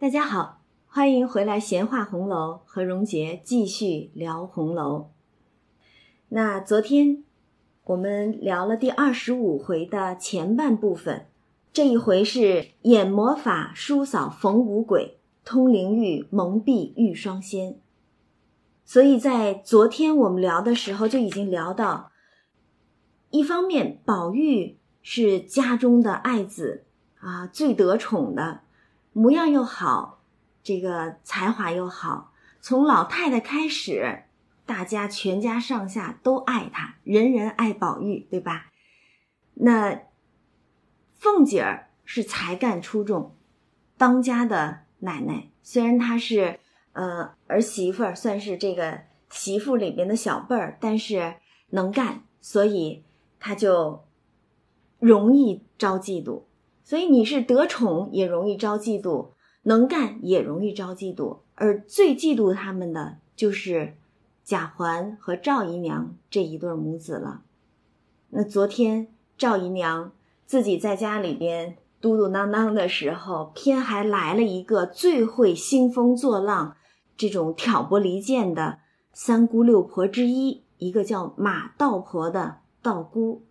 大家好，欢迎回来闲话红楼，和荣杰继续聊红楼。那昨天我们聊了第二十五回的前半部分，这一回是演魔法叔嫂逢五鬼，通灵玉蒙蔽玉双仙。所以在昨天我们聊的时候就已经聊到，一方面宝玉是家中的爱子啊，最得宠的。模样又好，这个才华又好，从老太太开始，大家全家上下都爱她，人人爱宝玉，对吧？那凤姐儿是才干出众，当家的奶奶，虽然她是呃儿媳妇儿，算是这个媳妇里边的小辈儿，但是能干，所以她就容易招嫉妒。所以你是得宠也容易招嫉妒，能干也容易招嫉妒，而最嫉妒他们的就是贾环和赵姨娘这一对母子了。那昨天赵姨娘自己在家里边嘟嘟囔囔的时候，偏还来了一个最会兴风作浪、这种挑拨离间的三姑六婆之一，一个叫马道婆的道姑。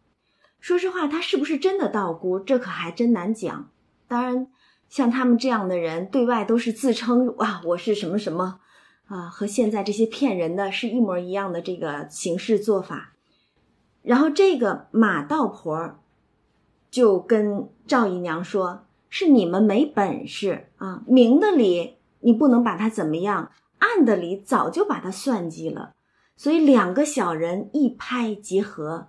说实话，他是不是真的道姑，这可还真难讲。当然，像他们这样的人，对外都是自称哇，我是什么什么，啊，和现在这些骗人的是一模一样的这个行事做法。然后这个马道婆就跟赵姨娘说：“是你们没本事啊，明的里你不能把他怎么样，暗的里早就把他算计了。所以两个小人一拍即合。”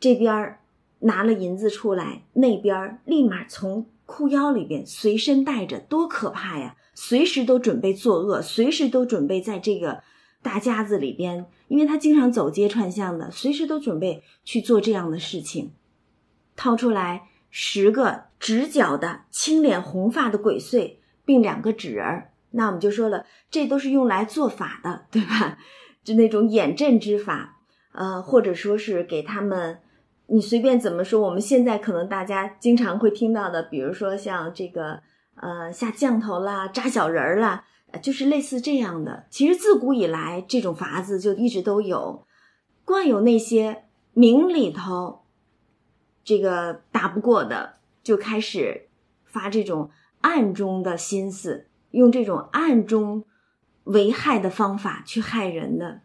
这边拿了银子出来，那边立马从裤腰里边随身带着，多可怕呀！随时都准备作恶，随时都准备在这个大家子里边，因为他经常走街串巷的，随时都准备去做这样的事情。掏出来十个直角的青脸红发的鬼祟，并两个纸人那我们就说了，这都是用来做法的，对吧？就那种眼阵之法，呃，或者说是给他们。你随便怎么说，我们现在可能大家经常会听到的，比如说像这个呃下降头啦、扎小人儿啦，就是类似这样的。其实自古以来，这种法子就一直都有，惯有那些明里头这个打不过的，就开始发这种暗中的心思，用这种暗中为害的方法去害人的。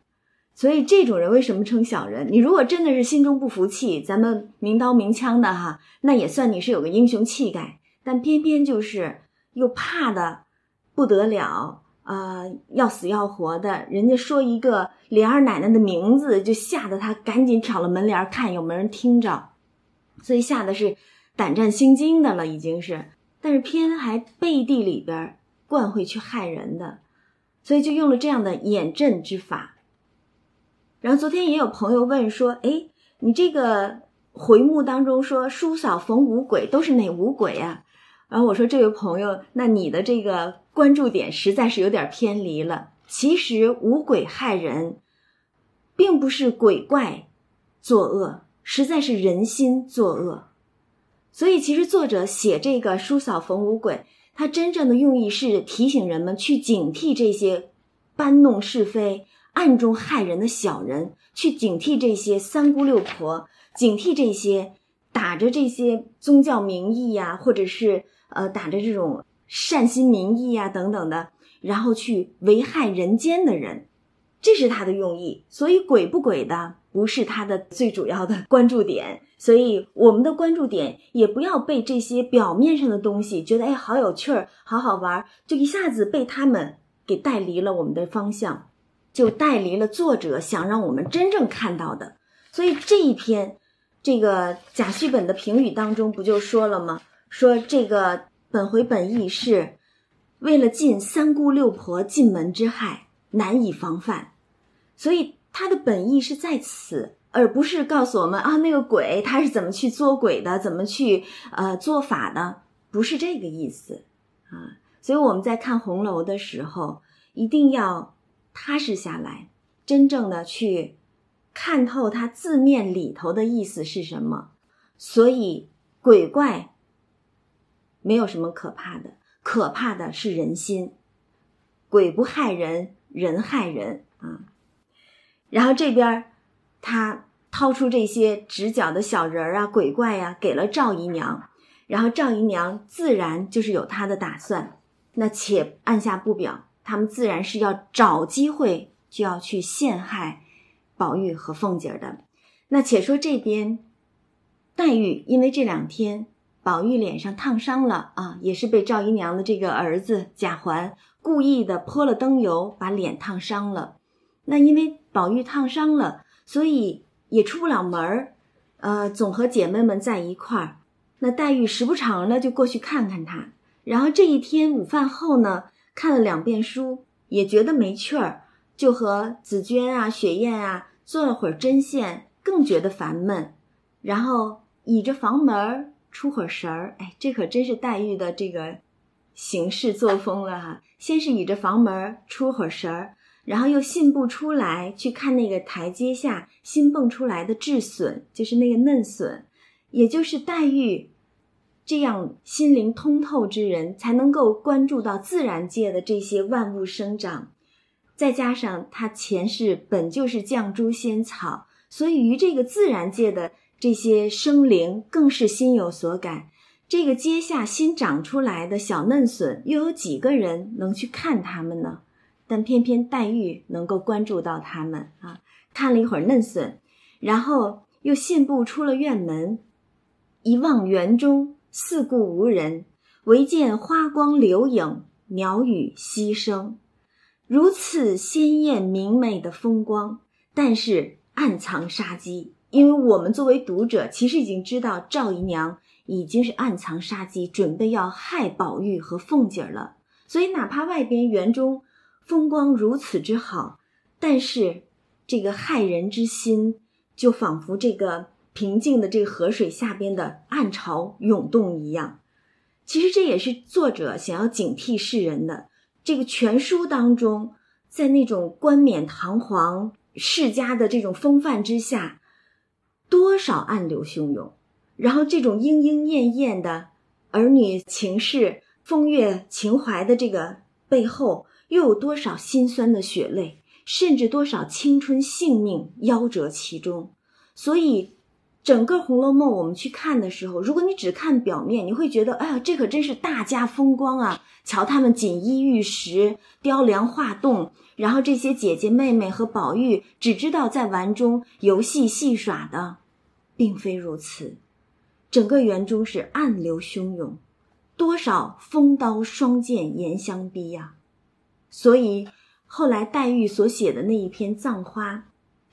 所以这种人为什么称小人？你如果真的是心中不服气，咱们明刀明枪的哈，那也算你是有个英雄气概。但偏偏就是又怕的不得了啊，要死要活的。人家说一个莲儿奶奶的名字，就吓得他赶紧挑了门帘看有没有人听着，所以吓得是胆战心惊的了，已经是。但是偏还背地里边惯会去害人的，所以就用了这样的掩阵之法。然后昨天也有朋友问说：“哎，你这个回目当中说叔嫂逢五鬼，都是哪五鬼啊？”然后我说：“这位朋友，那你的这个关注点实在是有点偏离了。其实五鬼害人，并不是鬼怪作恶，实在是人心作恶。所以其实作者写这个叔嫂逢五鬼，他真正的用意是提醒人们去警惕这些搬弄是非。”暗中害人的小人，去警惕这些三姑六婆，警惕这些打着这些宗教名义呀，或者是呃打着这种善心名义呀等等的，然后去危害人间的人，这是他的用意。所以鬼不鬼的不是他的最主要的关注点。所以我们的关注点也不要被这些表面上的东西觉得哎好有趣儿，好好玩，就一下子被他们给带离了我们的方向。就带离了作者想让我们真正看到的，所以这一篇这个贾旭本的评语当中不就说了吗？说这个本回本意是为了尽三姑六婆进门之害，难以防范，所以他的本意是在此，而不是告诉我们啊那个鬼他是怎么去作鬼的，怎么去呃做法的，不是这个意思啊。所以我们在看红楼的时候，一定要。踏实下来，真正的去看透它字面里头的意思是什么。所以鬼怪没有什么可怕的，可怕的是人心，鬼不害人，人害人啊。然后这边他掏出这些直角的小人儿啊、鬼怪呀，给了赵姨娘。然后赵姨娘自然就是有她的打算，那且按下不表，他们自然是要找机会就要去陷害宝玉和凤姐的。那且说这边，黛玉因为这两天宝玉脸上烫伤了啊，也是被赵姨娘的这个儿子贾环故意的泼了灯油，把脸烫伤了。那因为宝玉烫伤了，所以也出不了门儿，呃，总和姐妹们在一块儿。那黛玉时不常的就过去看看他，然后这一天午饭后呢，看了两遍书，也觉得没趣儿，就和紫娟啊、雪雁啊做了会儿针线，更觉得烦闷，然后倚着房门出会儿神儿。哎，这可真是黛玉的这个行事作风了哈。先是倚着房门出会儿神儿，然后又信步出来去看那个台阶下新蹦出来的稚笋，就是那个嫩笋，也就是黛玉。这样心灵通透之人，才能够关注到自然界的这些万物生长。再加上他前世本就是绛珠仙草，所以于这个自然界的这些生灵更是心有所感。这个阶下新长出来的小嫩笋，又有几个人能去看他们呢？但偏偏黛玉能够关注到他们啊！看了一会儿嫩笋，然后又信步出了院门，一望园中。四顾无人，唯见花光流影，鸟语溪声，如此鲜艳明媚的风光，但是暗藏杀机。因为我们作为读者，其实已经知道赵姨娘已经是暗藏杀机，准备要害宝玉和凤姐了。所以，哪怕外边园中风光如此之好，但是这个害人之心，就仿佛这个。平静的这个河水下边的暗潮涌动一样，其实这也是作者想要警惕世人的。这个全书当中，在那种冠冕堂皇、世家的这种风范之下，多少暗流汹涌，然后这种莺莺燕燕的儿女情事、风月情怀的这个背后，又有多少心酸的血泪，甚至多少青春性命夭折其中，所以。整个《红楼梦》，我们去看的时候，如果你只看表面，你会觉得，哎呀，这可真是大家风光啊！瞧他们锦衣玉食、雕梁画栋，然后这些姐姐妹妹和宝玉只知道在玩中游戏戏耍的，并非如此。整个园中是暗流汹涌，多少风刀霜剑严相逼呀！所以后来黛玉所写的那一篇《葬花》。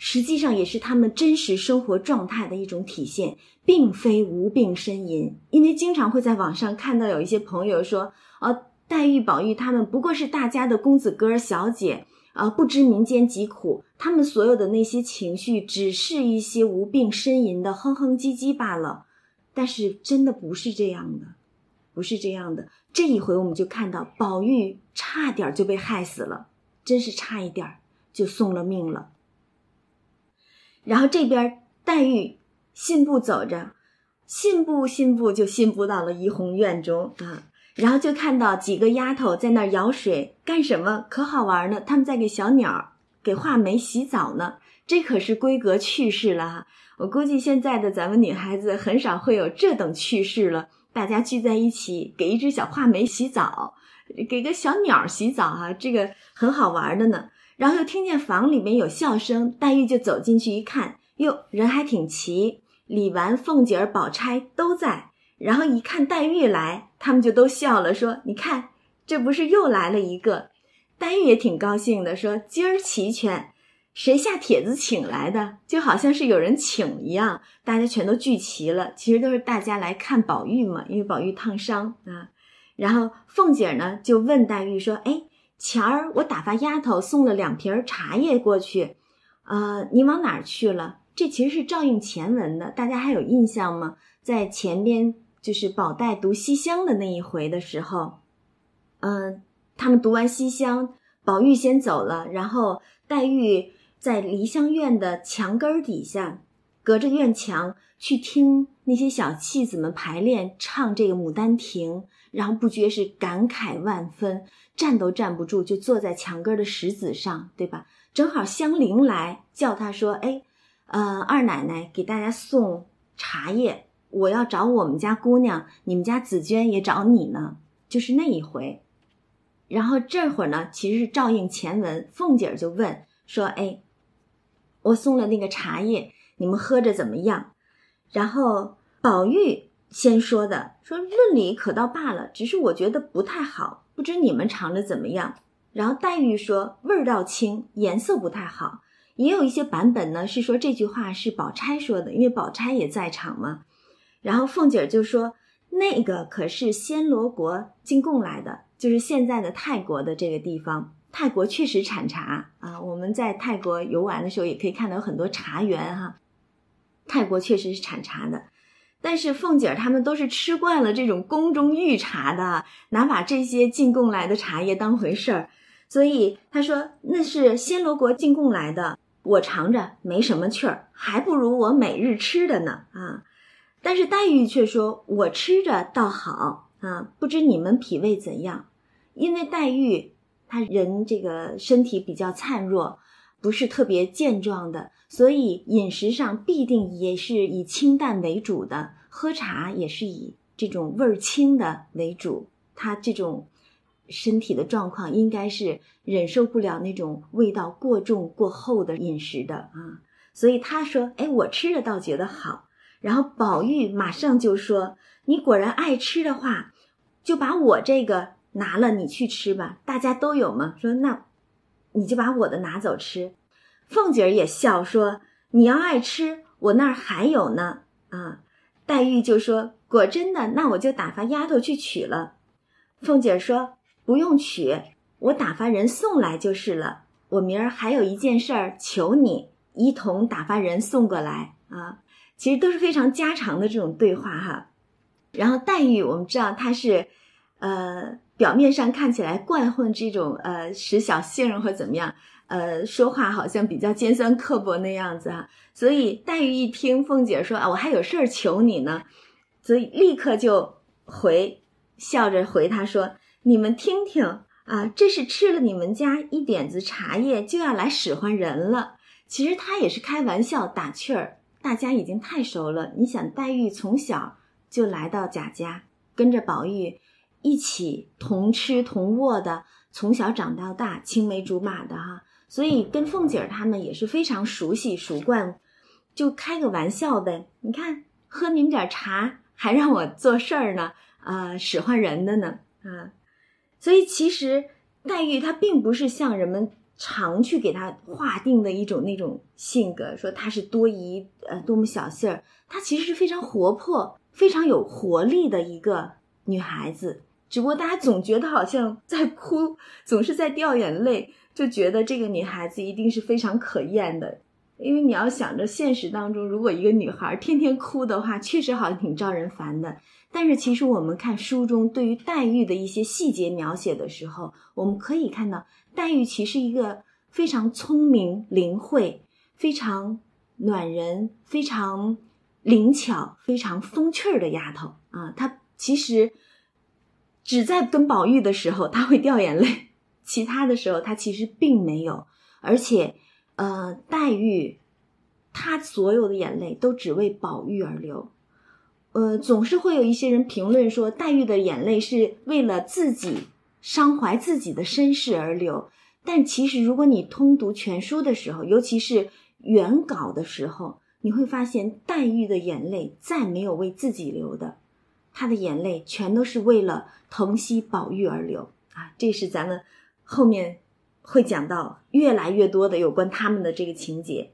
实际上也是他们真实生活状态的一种体现，并非无病呻吟。因为经常会在网上看到有一些朋友说：“呃，黛玉、宝玉他们不过是大家的公子哥儿、小姐，啊，不知民间疾苦，他们所有的那些情绪，只是一些无病呻吟的哼哼唧唧罢了。”但是真的不是这样的，不是这样的。这一回我们就看到宝玉差点就被害死了，真是差一点就送了命了。然后这边黛玉信步走着，信步信步就信步到了怡红院中啊，然后就看到几个丫头在那儿舀水干什么？可好玩呢！他们在给小鸟给画眉洗澡呢，这可是闺阁趣事了哈。我估计现在的咱们女孩子很少会有这等趣事了，大家聚在一起给一只小画眉洗澡，给个小鸟洗澡哈，这个很好玩的呢。然后又听见房里面有笑声，黛玉就走进去一看，哟，人还挺齐，李纨、凤姐儿、宝钗都在。然后一看黛玉来，他们就都笑了，说：“你看，这不是又来了一个？”黛玉也挺高兴的，说：“今儿齐全，谁下帖子请来的？就好像是有人请一样，大家全都聚齐了。其实都是大家来看宝玉嘛，因为宝玉烫伤啊。然后凤姐儿呢就问黛玉说：‘哎。’前儿我打发丫头送了两瓶茶叶过去，呃，你往哪儿去了？这其实是照应前文的，大家还有印象吗？在前边就是宝黛读西厢的那一回的时候，嗯，他们读完西厢，宝玉先走了，然后黛玉在梨香院的墙根底下，隔着院墙去听那些小戏子们排练唱这个《牡丹亭》，然后不觉是感慨万分，站都站不住，就坐在墙根的石子上，对吧？正好香菱来叫他说：“哎，呃，二奶奶给大家送茶叶，我要找我们家姑娘，你们家紫娟也找你呢。”就是那一回。然后这会儿呢，其实是照应前文，凤姐儿就问说：“哎，我送了那个茶叶，你们喝着怎么样？”然后宝玉。先说的说论理可倒罢了，只是我觉得不太好，不知你们尝着怎么样。然后黛玉说味儿倒轻，颜色不太好。也有一些版本呢是说这句话是宝钗说的，因为宝钗也在场嘛。然后凤姐就说那个可是暹罗国进贡来的，就是现在的泰国的这个地方。泰国确实产茶啊，我们在泰国游玩的时候也可以看到很多茶园哈。泰国确实是产茶的。但是凤姐儿他们都是吃惯了这种宫中御茶的，哪把这些进贡来的茶叶当回事儿？所以他说那是暹罗国进贡来的，我尝着没什么趣儿，还不如我每日吃的呢啊！但是黛玉却说，我吃着倒好啊，不知你们脾胃怎样？因为黛玉她人这个身体比较孱弱，不是特别健壮的。所以饮食上必定也是以清淡为主的，喝茶也是以这种味儿轻的为主。他这种身体的状况应该是忍受不了那种味道过重过厚的饮食的啊。所以他说：“哎，我吃的倒觉得好。”然后宝玉马上就说：“你果然爱吃的话，就把我这个拿了，你去吃吧。大家都有嘛。说那你就把我的拿走吃。”凤姐儿也笑说：“你要爱吃，我那儿还有呢。”啊，黛玉就说：“果真的，那我就打发丫头去取了。”凤姐儿说：“不用取，我打发人送来就是了。我明儿还有一件事儿，求你一同打发人送过来啊。”其实都是非常家常的这种对话哈。然后黛玉，我们知道她是，呃，表面上看起来惯混这种呃使小性或怎么样。呃，说话好像比较尖酸刻薄那样子哈，所以黛玉一听凤姐说啊，我还有事儿求你呢，所以立刻就回笑着回她说：“你们听听啊，这是吃了你们家一点子茶叶就要来使唤人了。其实她也是开玩笑打趣儿，大家已经太熟了。你想，黛玉从小就来到贾家，跟着宝玉一起同吃同卧的，从小长到大，青梅竹马的哈。”所以跟凤姐儿他们也是非常熟悉熟惯，就开个玩笑呗。你看喝你们点茶，还让我做事儿呢，啊，使唤人的呢，啊。所以其实黛玉她并不是像人们常去给她划定的一种那种性格，说她是多疑，呃，多么小性儿。她其实是非常活泼、非常有活力的一个女孩子，只不过大家总觉得好像在哭，总是在掉眼泪。就觉得这个女孩子一定是非常可厌的，因为你要想着现实当中，如果一个女孩天天哭的话，确实好像挺招人烦的。但是其实我们看书中对于黛玉的一些细节描写的时候，我们可以看到黛玉其实一个非常聪明灵慧、非常暖人、非常灵巧、非常风趣儿的丫头啊。她其实只在跟宝玉的时候，他会掉眼泪。其他的时候，他其实并没有，而且，呃，黛玉，她所有的眼泪都只为宝玉而流，呃，总是会有一些人评论说，黛玉的眼泪是为了自己伤怀自己的身世而流。但其实，如果你通读全书的时候，尤其是原稿的时候，你会发现，黛玉的眼泪再没有为自己流的，她的眼泪全都是为了疼惜宝玉而流啊！这是咱们。后面会讲到越来越多的有关他们的这个情节，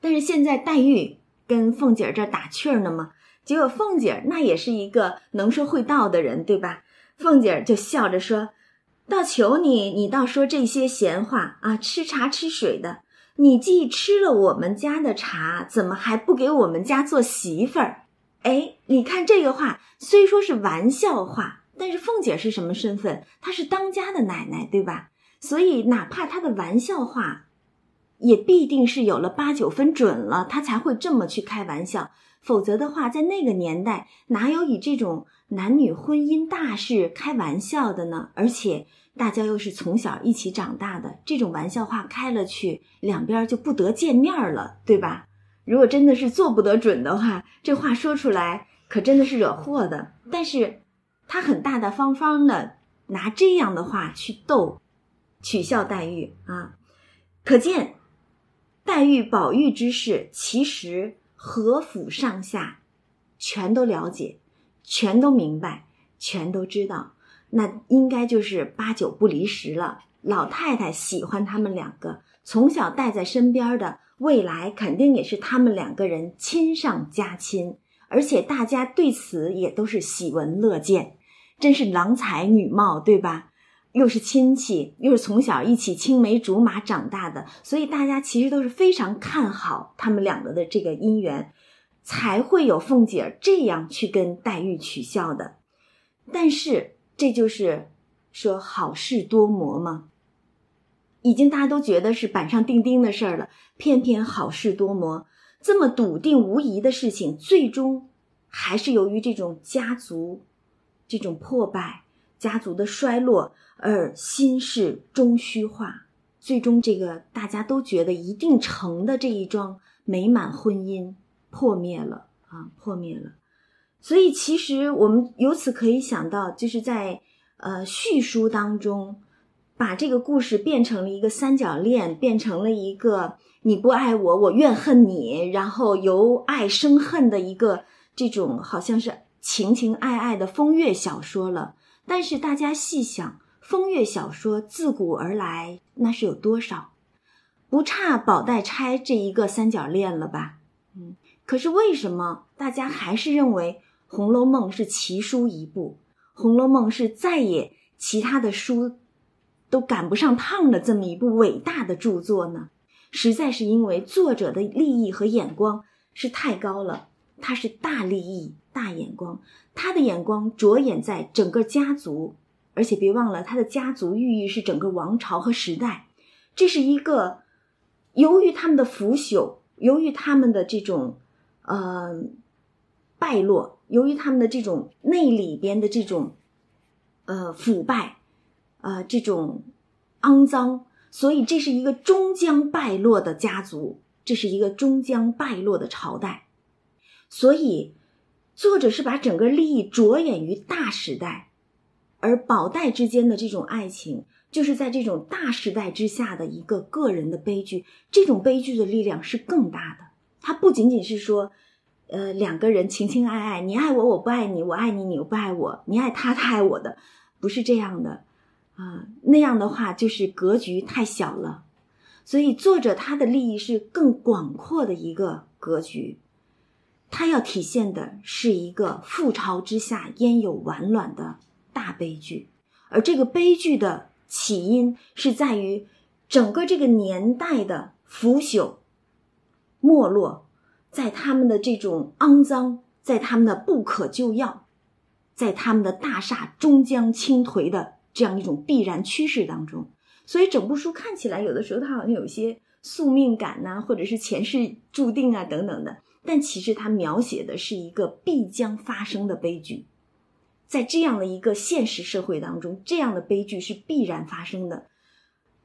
但是现在黛玉跟凤姐儿这打趣儿呢嘛，结果凤姐儿那也是一个能说会道的人，对吧？凤姐儿就笑着说：“倒求你，你倒说这些闲话啊！吃茶吃水的，你既吃了我们家的茶，怎么还不给我们家做媳妇儿？哎，你看这个话虽说是玩笑话。”但是凤姐是什么身份？她是当家的奶奶，对吧？所以哪怕她的玩笑话，也必定是有了八九分准了，她才会这么去开玩笑。否则的话，在那个年代哪有以这种男女婚姻大事开玩笑的呢？而且大家又是从小一起长大的，这种玩笑话开了去，两边就不得见面了，对吧？如果真的是做不得准的话，这话说出来可真的是惹祸的。但是他很大大方方的拿这样的话去逗，取笑黛玉啊，可见黛玉、宝玉之事，其实何府上下全都了解，全都明白，全都知道。那应该就是八九不离十了。老太太喜欢他们两个，从小带在身边的。未来肯定也是他们两个人亲上加亲，而且大家对此也都是喜闻乐见，真是郎才女貌，对吧？又是亲戚，又是从小一起青梅竹马长大的，所以大家其实都是非常看好他们两个的这个姻缘，才会有凤姐这样去跟黛玉取笑的。但是这就是说好事多磨吗？已经大家都觉得是板上钉钉的事儿了，偏偏好事多磨，这么笃定无疑的事情，最终还是由于这种家族这种破败、家族的衰落而心事终虚化，最终这个大家都觉得一定成的这一桩美满婚姻破灭了啊，破灭了。所以其实我们由此可以想到，就是在呃叙书当中。把这个故事变成了一个三角恋，变成了一个你不爱我，我怨恨你，然后由爱生恨的一个这种好像是情情爱爱的风月小说了。但是大家细想，风月小说自古而来，那是有多少？不差宝黛钗这一个三角恋了吧？嗯，可是为什么大家还是认为《红楼梦》是奇书一部，《红楼梦》是再也其他的书？都赶不上趟的这么一部伟大的著作呢，实在是因为作者的利益和眼光是太高了。他是大利益、大眼光，他的眼光着眼在整个家族，而且别忘了他的家族寓意是整个王朝和时代。这是一个由于他们的腐朽，由于他们的这种呃败落，由于他们的这种内里边的这种呃腐败。啊，这种肮脏，所以这是一个终将败落的家族，这是一个终将败落的朝代。所以，作者是把整个利益着眼于大时代，而宝黛之间的这种爱情，就是在这种大时代之下的一个个人的悲剧。这种悲剧的力量是更大的，它不仅仅是说，呃，两个人情情爱爱，你爱我，我不爱你，我爱你，你又不爱我，你爱他，他爱我的，不是这样的。啊，那样的话就是格局太小了，所以作者他的利益是更广阔的一个格局，他要体现的是一个覆巢之下焉有完卵的大悲剧，而这个悲剧的起因是在于整个这个年代的腐朽、没落，在他们的这种肮脏，在他们的不可救药，在他们的大厦终将倾颓的。这样一种必然趋势当中，所以整部书看起来有的时候它好像有些宿命感呐，或者是前世注定啊等等的，但其实它描写的是一个必将发生的悲剧，在这样的一个现实社会当中，这样的悲剧是必然发生的，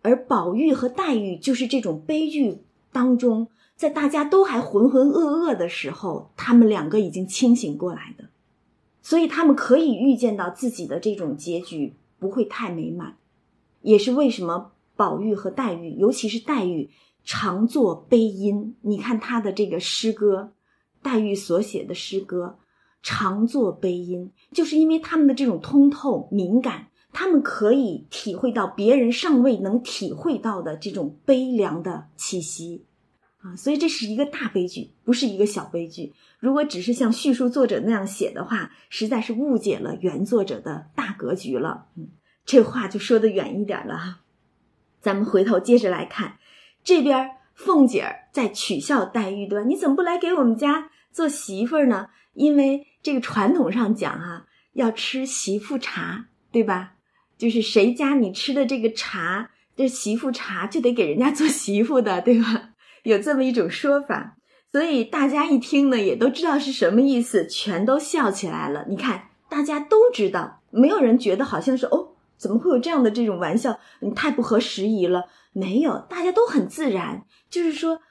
而宝玉和黛玉就是这种悲剧当中，在大家都还浑浑噩噩的时候，他们两个已经清醒过来的，所以他们可以预见到自己的这种结局。不会太美满，也是为什么宝玉和黛玉，尤其是黛玉常作悲音。你看她的这个诗歌，黛玉所写的诗歌常作悲音，就是因为他们的这种通透敏感，他们可以体会到别人尚未能体会到的这种悲凉的气息所以这是一个大悲剧，不是一个小悲剧。如果只是像叙述作者那样写的话，实在是误解了原作者的大格局了。嗯，这话就说的远一点了哈。咱们回头接着来看，这边凤姐儿在取笑黛玉端？你怎么不来给我们家做媳妇儿呢？因为这个传统上讲啊，要吃媳妇茶，对吧？就是谁家你吃的这个茶，这媳妇茶就得给人家做媳妇的，对吧？有这么一种说法。所以大家一听呢，也都知道是什么意思，全都笑起来了。你看，大家都知道，没有人觉得好像是哦，怎么会有这样的这种玩笑？你太不合时宜了。没有，大家都很自然，就是说，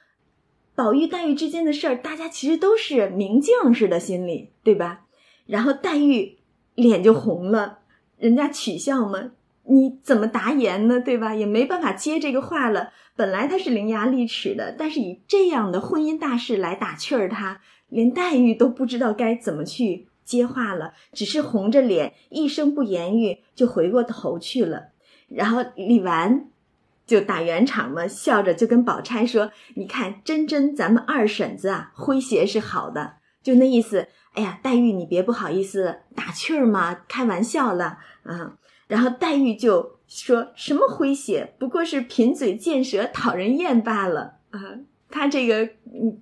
宝玉黛玉之间的事儿，大家其实都是明镜似的，心里对吧？然后黛玉脸就红了，人家取笑嘛，你怎么答言呢？对吧？也没办法接这个话了。本来他是伶牙俐齿的，但是以这样的婚姻大事来打趣儿，他连黛玉都不知道该怎么去接话了，只是红着脸，一声不言语就回过头去了。然后李纨。就打圆场嘛，笑着就跟宝钗说：“你看，真真咱们二婶子啊，诙谐是好的，就那意思。哎呀，黛玉，你别不好意思打趣儿嘛，开玩笑了啊。”然后黛玉就说什么诙谐，不过是贫嘴贱舌，讨人厌罢了啊。他这个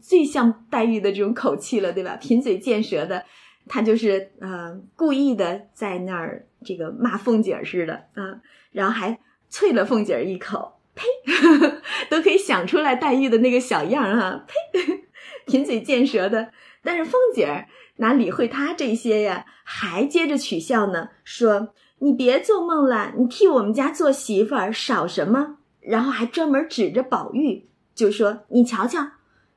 最像黛玉的这种口气了，对吧？贫嘴贱舌的，他就是呃故意的在那儿这个骂凤姐似的啊，然后还啐了凤姐一口。呸，都可以想出来黛玉的那个小样儿哈！呸，贫嘴贱舌的。但是凤姐儿哪理会他这些呀？还接着取笑呢，说：“你别做梦了，你替我们家做媳妇儿少什么？”然后还专门指着宝玉就说：“你瞧瞧，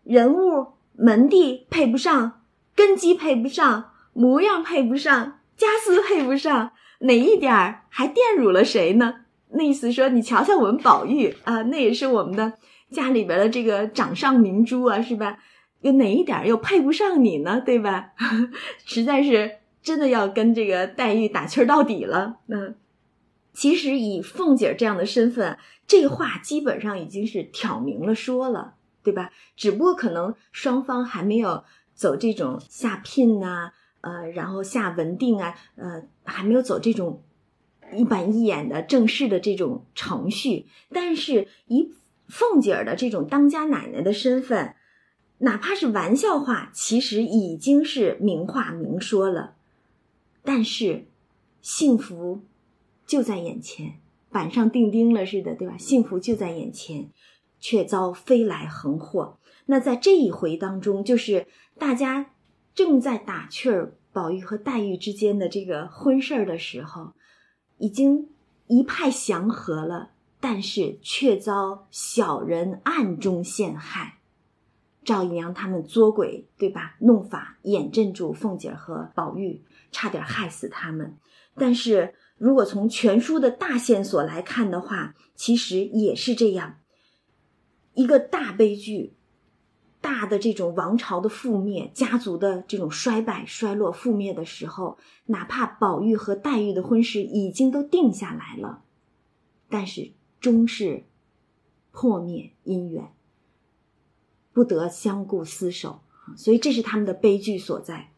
人物门第配不上，根基配不上，模样配不上，家私配不上，哪一点儿还玷辱了谁呢？”那意思说，你瞧瞧我们宝玉啊，那也是我们的家里边的这个掌上明珠啊，是吧？有哪一点又配不上你呢？对吧？实在是真的要跟这个黛玉打气儿到底了。嗯，其实以凤姐这样的身份，这话基本上已经是挑明了说了，对吧？只不过可能双方还没有走这种下聘呐，呃，然后下文定啊，呃，还没有走这种。一板一眼的正式的这种程序，但是以凤姐儿的这种当家奶奶的身份，哪怕是玩笑话，其实已经是明话明说了。但是幸福就在眼前，板上钉钉了似的，对吧？幸福就在眼前，却遭飞来横祸。那在这一回当中，就是大家正在打趣儿宝玉和黛玉之间的这个婚事儿的时候。已经一派祥和了，但是却遭小人暗中陷害，赵姨娘他们作鬼，对吧？弄法眼镇住凤姐和宝玉，差点害死他们。但是如果从全书的大线索来看的话，其实也是这样，一个大悲剧。大的这种王朝的覆灭，家族的这种衰败、衰落、覆灭的时候，哪怕宝玉和黛玉的婚事已经都定下来了，但是终是破灭姻缘，不得相顾厮守，所以这是他们的悲剧所在。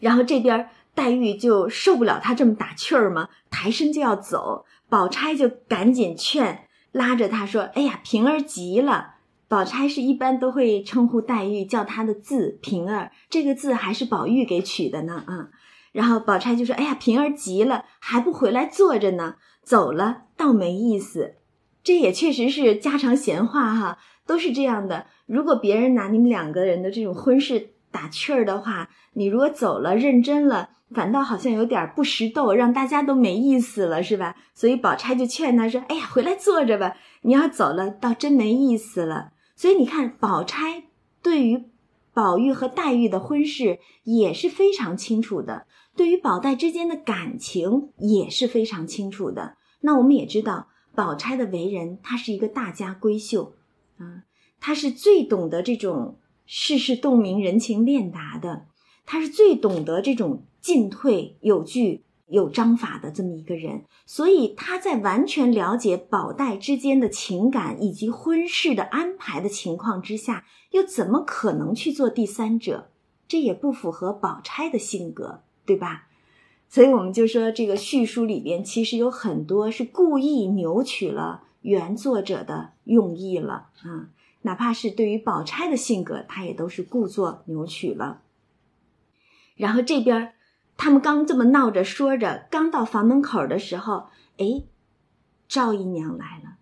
然后这边黛玉就受不了他这么打趣儿嘛，抬身就要走，宝钗就赶紧劝，拉着他说：“哎呀，平儿急了。”宝钗是一般都会称呼黛玉叫她的字平儿，这个字还是宝玉给取的呢啊。然后宝钗就说：“哎呀，平儿急了，还不回来坐着呢，走了倒没意思。”这也确实是家常闲话哈，都是这样的。如果别人拿你们两个人的这种婚事打趣儿的话，你如果走了认真了，反倒好像有点不识逗，让大家都没意思了，是吧？所以宝钗就劝他说：“哎呀，回来坐着吧，你要走了，倒真没意思了。”所以你看，宝钗对于宝玉和黛玉的婚事也是非常清楚的，对于宝黛之间的感情也是非常清楚的。那我们也知道，宝钗的为人，她是一个大家闺秀，啊，他是最懂得这种世事洞明、人情练达的，他是最懂得这种进退有据。有章法的这么一个人，所以他在完全了解宝黛之间的情感以及婚事的安排的情况之下，又怎么可能去做第三者？这也不符合宝钗的性格，对吧？所以我们就说，这个叙述里边其实有很多是故意扭曲了原作者的用意了啊，哪怕是对于宝钗的性格，他也都是故作扭曲了。然后这边。他们刚这么闹着说着，刚到房门口的时候，哎，赵姨娘来了。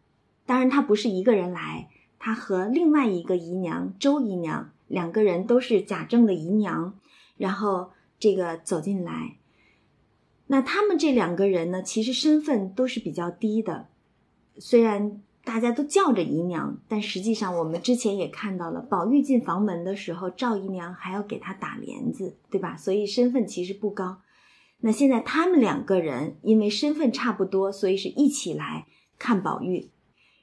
当然，她不是一个人来，她和另外一个姨娘周姨娘两个人都是贾政的姨娘，然后这个走进来。那他们这两个人呢，其实身份都是比较低的，虽然大家都叫着姨娘，但实际上我们之前也看到了，宝玉进房门的时候，赵姨娘还要给他打帘子，对吧？所以身份其实不高。那现在他们两个人因为身份差不多，所以是一起来看宝玉。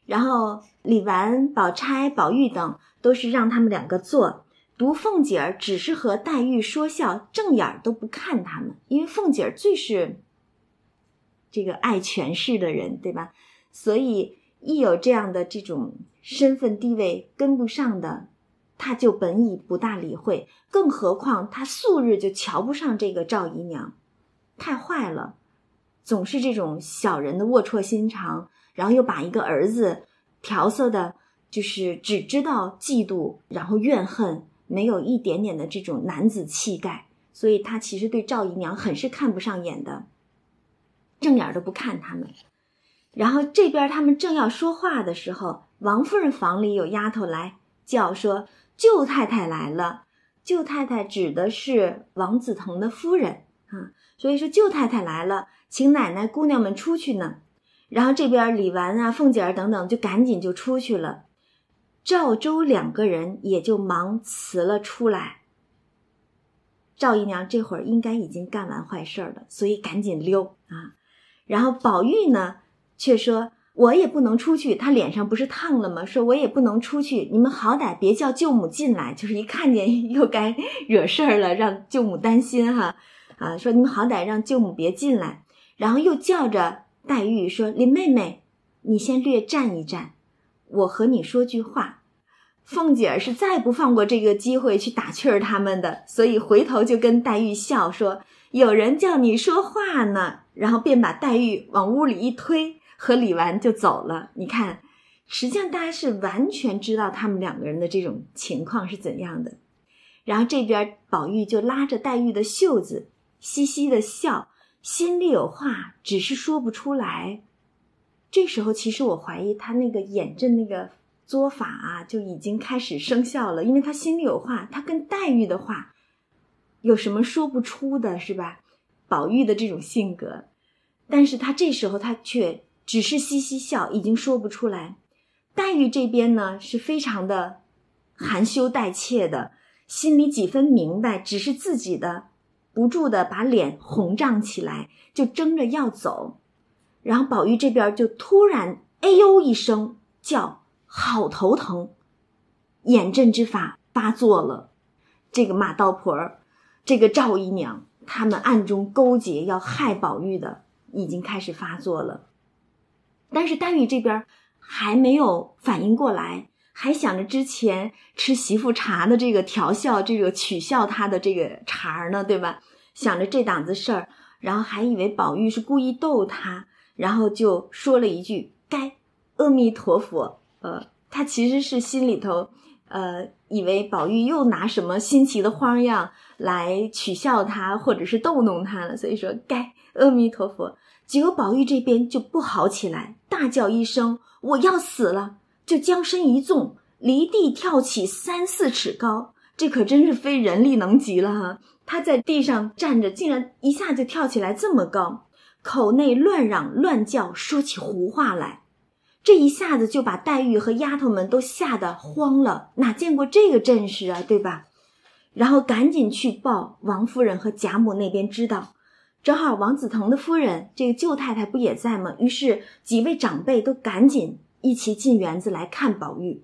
然后李纨、宝钗、宝玉等都是让他们两个坐，独凤姐儿只是和黛玉说笑，正眼儿都不看他们，因为凤姐儿最是这个爱权势的人，对吧？所以一有这样的这种身份地位跟不上的，他就本已不大理会，更何况他素日就瞧不上这个赵姨娘，太坏了，总是这种小人的龌龊心肠。然后又把一个儿子调色的，就是只知道嫉妒，然后怨恨，没有一点点的这种男子气概，所以他其实对赵姨娘很是看不上眼的，正眼都不看他们。然后这边他们正要说话的时候，王夫人房里有丫头来叫说：“舅太太来了。”舅太太指的是王子腾的夫人啊，所以说舅太太来了，请奶奶姑娘们出去呢。然后这边李纨啊、凤姐儿等等就赶紧就出去了，赵周两个人也就忙辞了出来。赵姨娘这会儿应该已经干完坏事了，所以赶紧溜啊。然后宝玉呢，却说：“我也不能出去。”他脸上不是烫了吗？说：“我也不能出去，你们好歹别叫舅母进来。”就是一看见 又该惹事儿了，让舅母担心哈啊。说：“你们好歹让舅母别进来。”然后又叫着。黛玉说：“林妹妹，你先略站一站，我和你说句话。”凤姐儿是再不放过这个机会去打趣儿他们的，所以回头就跟黛玉笑说：“有人叫你说话呢。”然后便把黛玉往屋里一推，和李纨就走了。你看，实际上大家是完全知道他们两个人的这种情况是怎样的。然后这边宝玉就拉着黛玉的袖子，嘻嘻的笑。心里有话，只是说不出来。这时候，其实我怀疑他那个眼阵那个作法啊，就已经开始生效了。因为他心里有话，他跟黛玉的话有什么说不出的，是吧？宝玉的这种性格，但是他这时候他却只是嘻嘻笑，已经说不出来。黛玉这边呢，是非常的含羞带怯的，心里几分明白，只是自己的。不住的把脸红胀起来，就争着要走，然后宝玉这边就突然哎呦一声叫，好头疼，眼阵之法发作了。这个马道婆儿，这个赵姨娘，他们暗中勾结要害宝玉的，已经开始发作了。但是黛玉这边还没有反应过来。还想着之前吃媳妇茶的这个调笑，这个取笑他的这个茬儿呢，对吧？想着这档子事儿，然后还以为宝玉是故意逗他，然后就说了一句“该阿弥陀佛”。呃，他其实是心里头，呃，以为宝玉又拿什么新奇的花样来取笑他，或者是逗弄他了，所以说“该阿弥陀佛”。结果宝玉这边就不好起来，大叫一声：“我要死了！”就将身一纵，离地跳起三四尺高，这可真是非人力能及了哈！他在地上站着，竟然一下就跳起来这么高，口内乱嚷乱叫，说起胡话来。这一下子就把黛玉和丫头们都吓得慌了，哪见过这个阵势啊，对吧？然后赶紧去报王夫人和贾母那边知道，正好王子腾的夫人这个舅太太不也在吗？于是几位长辈都赶紧。一起进园子来看宝玉，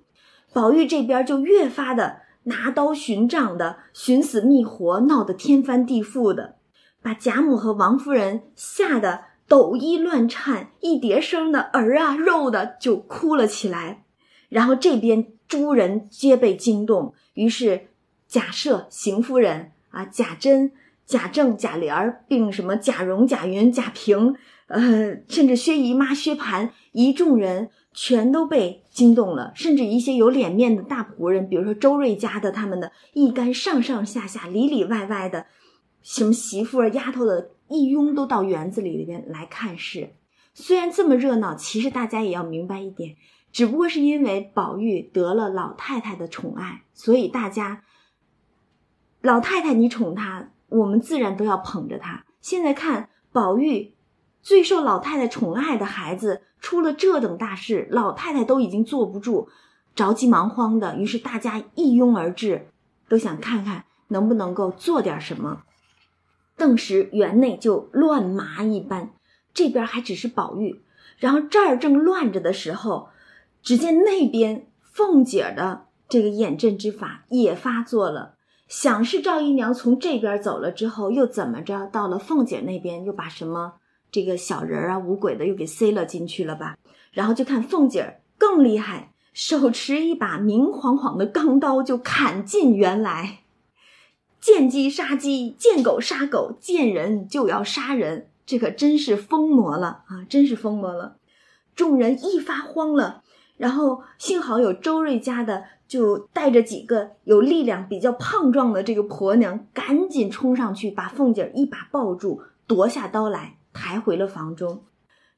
宝玉这边就越发的拿刀寻杖的寻死觅活，闹得天翻地覆的，把贾母和王夫人吓得抖衣乱颤，一叠声的儿啊肉的就哭了起来。然后这边诸人皆被惊动，于是贾赦、邢夫人啊、贾珍、贾政、贾琏儿，并什么贾蓉、贾云、贾平，呃，甚至薛姨妈、薛蟠一众人。全都被惊动了，甚至一些有脸面的大仆人，比如说周瑞家的，他们的一干上上下下、里里外外的，什么媳妇儿、丫头的，一拥都到园子里边来看事。虽然这么热闹，其实大家也要明白一点，只不过是因为宝玉得了老太太的宠爱，所以大家老太太你宠他，我们自然都要捧着他。现在看宝玉最受老太太宠爱的孩子出了这等大事，老太太都已经坐不住，着急忙慌的，于是大家一拥而至，都想看看能不能够做点什么。顿时园内就乱麻一般，这边还只是宝玉，然后这儿正乱着的时候，只见那边凤姐的这个眼阵之法也发作了。想是赵姨娘从这边走了之后，又怎么着到了凤姐那边，又把什么这个小人啊、五鬼的又给塞了进去了吧？然后就看凤姐更厉害，手持一把明晃晃的钢刀就砍进园来，见鸡杀鸡，见狗杀狗，见人就要杀人，这可真是疯魔了啊！真是疯魔了，众人一发慌了，然后幸好有周瑞家的。就带着几个有力量、比较胖壮的这个婆娘，赶紧冲上去，把凤姐一把抱住，夺下刀来，抬回了房中。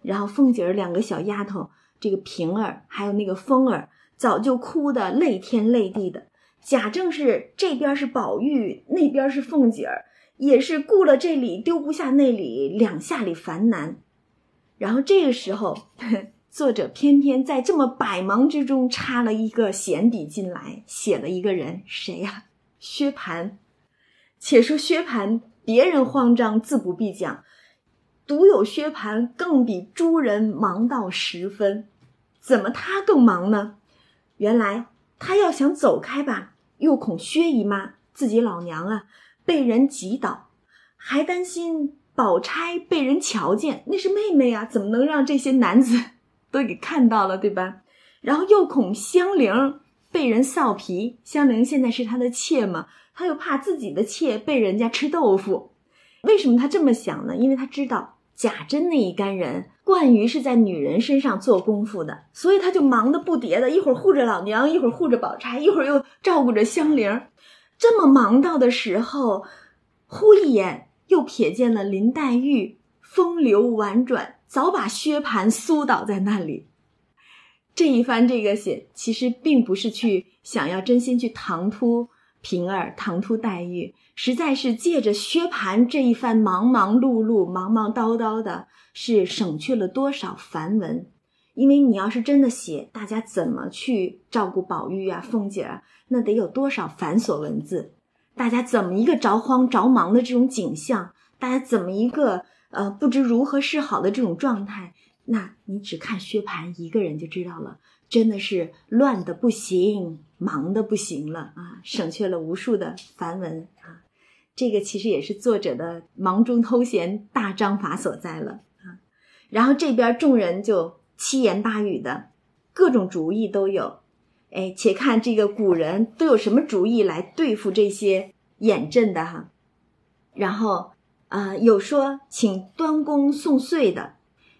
然后凤姐儿两个小丫头，这个平儿还有那个凤儿，早就哭得泪天泪地的。贾政是这边是宝玉，那边是凤姐儿，也是顾了这里丢不下那里，两下里烦难。然后这个时候。作者偏偏在这么百忙之中插了一个闲笔进来，写了一个人，谁呀？薛蟠。且说薛蟠，别人慌张自不必讲，独有薛蟠更比诸人忙到十分。怎么他更忙呢？原来他要想走开吧，又恐薛姨妈自己老娘啊被人挤倒，还担心宝钗被人瞧见，那是妹妹啊，怎么能让这些男子？都给看到了，对吧？然后又恐香菱被人臊皮，香菱现在是他的妾嘛，他又怕自己的妾被人家吃豆腐。为什么他这么想呢？因为他知道贾珍那一干人惯于是在女人身上做功夫的，所以他就忙得不迭的，一会儿护着老娘，一会儿护着宝钗，一会儿又照顾着香菱。这么忙到的时候，忽一眼又瞥见了林黛玉，风流婉转。早把薛蟠苏倒在那里，这一番这个写，其实并不是去想要真心去唐突平儿、唐突黛玉，实在是借着薛蟠这一番忙忙碌碌、忙忙叨叨的，是省去了多少繁文。因为你要是真的写，大家怎么去照顾宝玉啊、凤姐啊，那得有多少繁琐文字？大家怎么一个着慌着忙的这种景象？大家怎么一个？呃，不知如何是好的这种状态，那你只看薛蟠一个人就知道了，真的是乱的不行，忙的不行了啊，省去了无数的繁文啊。这个其实也是作者的忙中偷闲大章法所在了啊。然后这边众人就七言八语的，各种主意都有。哎，且看这个古人都有什么主意来对付这些眼阵的哈，然后。啊，有说请端公送岁的，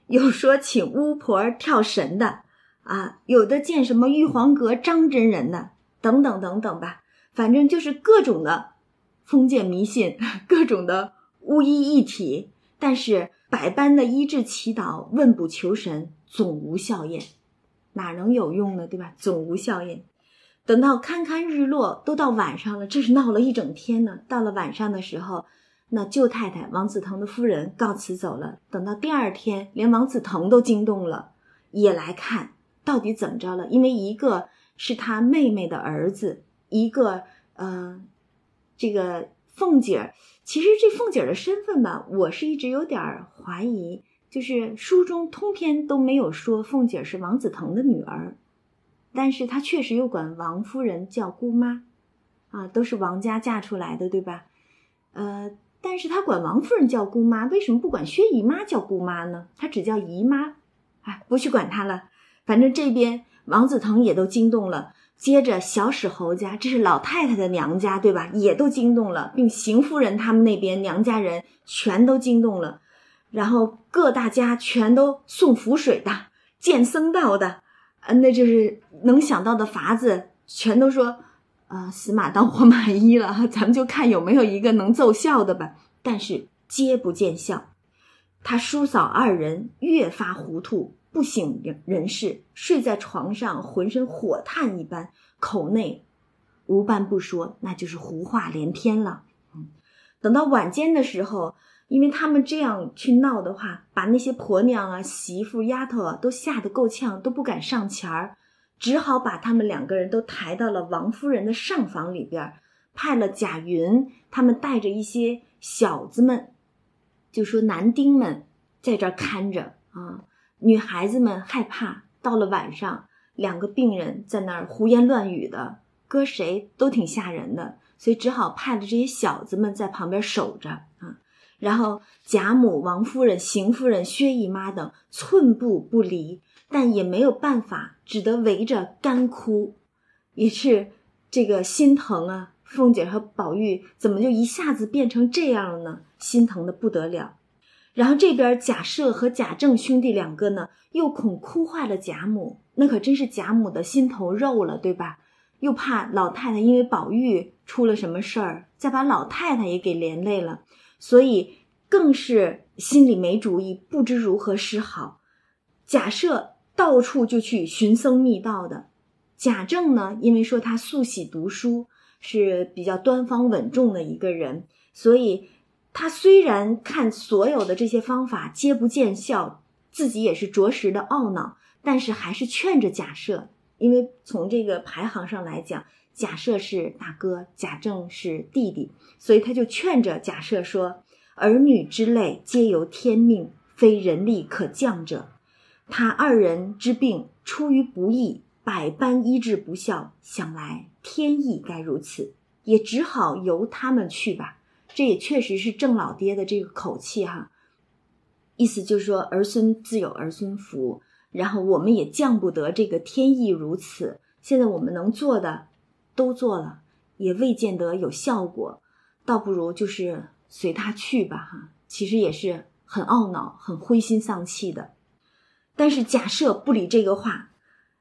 有说请巫婆跳神的，啊，有的见什么玉皇阁张真人的，等等等等吧，反正就是各种的封建迷信，各种的巫医一体，但是百般的医治祈祷、问卜求神，总无效验，哪能有用呢？对吧？总无效验。等到堪堪日落，都到晚上了，这是闹了一整天呢。到了晚上的时候。那舅太太王子腾的夫人告辞走了。等到第二天，连王子腾都惊动了，也来看到底怎么着了。因为一个是他妹妹的儿子，一个呃，这个凤姐儿。其实这凤姐儿的身份吧，我是一直有点怀疑。就是书中通篇都没有说凤姐儿是王子腾的女儿，但是她确实又管王夫人叫姑妈，啊，都是王家嫁出来的，对吧？呃。但是他管王夫人叫姑妈，为什么不管薛姨妈叫姑妈呢？他只叫姨妈，哎，不去管他了。反正这边王子腾也都惊动了，接着小史侯家，这是老太太的娘家，对吧？也都惊动了，并邢夫人他们那边娘家人全都惊动了。然后各大家全都送符水的，见僧道的，呃，那就是能想到的法子，全都说。啊，死马当活马医了，咱们就看有没有一个能奏效的吧。但是皆不见效，他叔嫂二人越发糊涂，不省人事，睡在床上，浑身火炭一般，口内无半不说，那就是胡话连篇了。等到晚间的时候，因为他们这样去闹的话，把那些婆娘啊、媳妇、丫头啊都吓得够呛，都不敢上前儿，只好把他们两个人都抬到了王夫人的上房里边，派了贾云他们带着一些小子们，就说男丁们在这儿看着啊。女孩子们害怕，到了晚上，两个病人在那儿胡言乱语的，搁谁都挺吓人的，所以只好派了这些小子们在旁边守着啊。然后贾母、王夫人、邢夫人、薛姨妈等寸步不离，但也没有办法，只得围着干哭，于是这个心疼啊。凤姐和宝玉怎么就一下子变成这样了呢？心疼的不得了。然后这边贾赦和贾政兄弟两个呢，又恐哭坏了贾母，那可真是贾母的心头肉了，对吧？又怕老太太因为宝玉出了什么事儿，再把老太太也给连累了，所以更是心里没主意，不知如何是好。贾赦到处就去寻僧觅道的，贾政呢，因为说他素喜读书，是比较端方稳重的一个人，所以。他虽然看所有的这些方法皆不见效，自己也是着实的懊恼，但是还是劝着贾赦，因为从这个排行上来讲，贾赦是大哥，贾政是弟弟，所以他就劝着贾赦说：“儿女之累皆由天命，非人力可降者。他二人之病出于不义，百般医治不效，想来天意该如此，也只好由他们去吧。”这也确实是郑老爹的这个口气哈，意思就是说儿孙自有儿孙福，然后我们也降不得这个天意如此。现在我们能做的都做了，也未见得有效果，倒不如就是随他去吧哈。其实也是很懊恼、很灰心丧气的。但是假设不理这个话，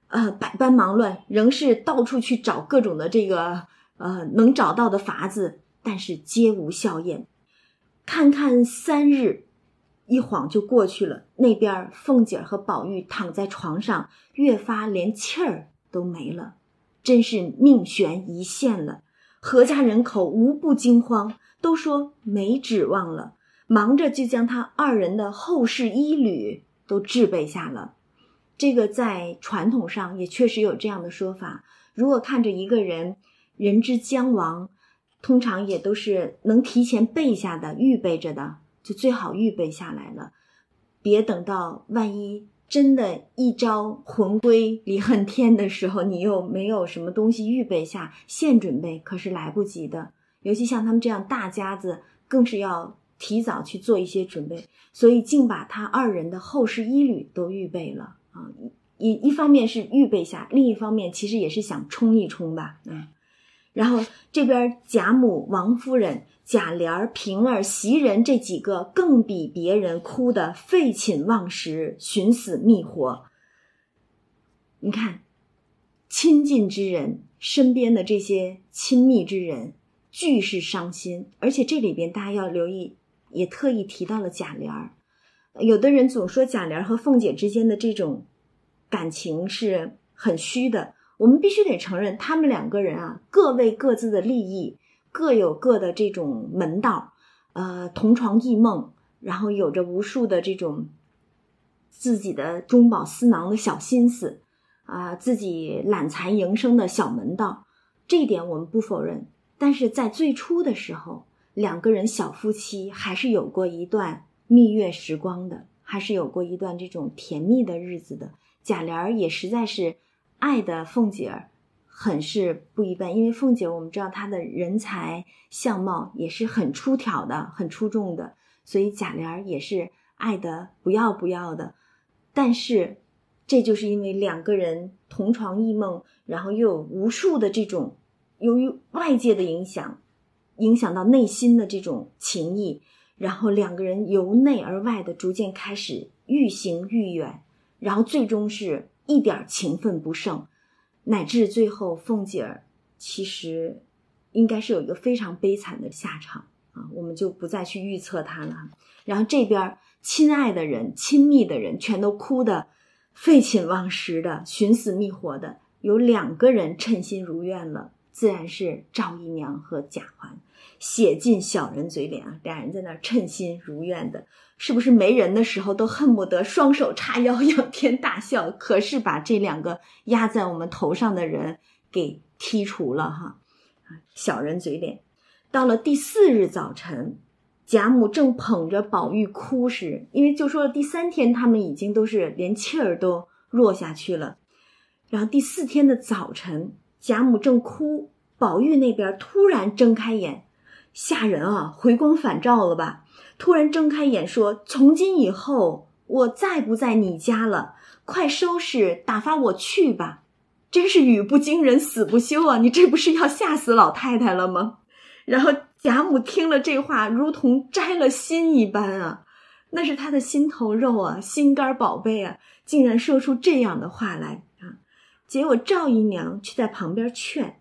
呃，百般忙乱，仍是到处去找各种的这个呃能找到的法子。但是皆无效验，看看三日，一晃就过去了。那边凤姐和宝玉躺在床上，越发连气儿都没了，真是命悬一线了。何家人口无不惊慌，都说没指望了，忙着就将他二人的后事衣履都置备下了。这个在传统上也确实有这样的说法：如果看着一个人人之将亡。通常也都是能提前备下的，预备着的，就最好预备下来了，别等到万一真的一朝魂归离恨天的时候，你又没有什么东西预备下，现准备可是来不及的。尤其像他们这样大家子，更是要提早去做一些准备，所以竟把他二人的后事衣履都预备了啊！一一方面是预备下，另一方面其实也是想冲一冲吧，嗯。然后这边贾母、王夫人、贾琏儿、平儿、袭人这几个更比别人哭得废寝忘食、寻死觅活。你看，亲近之人身边的这些亲密之人，俱是伤心。而且这里边大家要留意，也特意提到了贾琏。有的人总说贾琏和凤姐之间的这种感情是很虚的。我们必须得承认，他们两个人啊，各为各自的利益，各有各的这种门道，呃，同床异梦，然后有着无数的这种自己的中饱私囊的小心思，啊，自己揽财营生的小门道，这一点我们不否认。但是在最初的时候，两个人小夫妻还是有过一段蜜月时光的，还是有过一段这种甜蜜的日子的。贾琏也实在是。爱的凤姐儿很是不一般，因为凤姐我们知道她的人才相貌也是很出挑的、很出众的，所以贾琏也是爱的不要不要的。但是，这就是因为两个人同床异梦，然后又有无数的这种由于外界的影响，影响到内心的这种情谊，然后两个人由内而外的逐渐开始愈行愈远，然后最终是。一点情分不剩，乃至最后凤姐儿其实应该是有一个非常悲惨的下场啊，我们就不再去预测她了。然后这边亲爱的人、亲密的人全都哭的废寝忘食的、寻死觅活的，有两个人称心如愿了，自然是赵姨娘和贾环。写进小人嘴脸啊！俩人在那儿称心如愿的，是不是没人的时候都恨不得双手叉腰 仰天大笑？可是把这两个压在我们头上的人给剔除了哈！小人嘴脸。到了第四日早晨，贾母正捧着宝玉哭时，因为就说了第三天他们已经都是连气儿都落下去了，然后第四天的早晨，贾母正哭，宝玉那边突然睁开眼。吓人啊！回光返照了吧？突然睁开眼说：“从今以后，我再不在你家了，快收拾打发我去吧！”真是语不惊人死不休啊！你这不是要吓死老太太了吗？然后贾母听了这话，如同摘了心一般啊，那是她的心头肉啊，心肝宝贝啊，竟然说出这样的话来！结果赵姨娘却在旁边劝。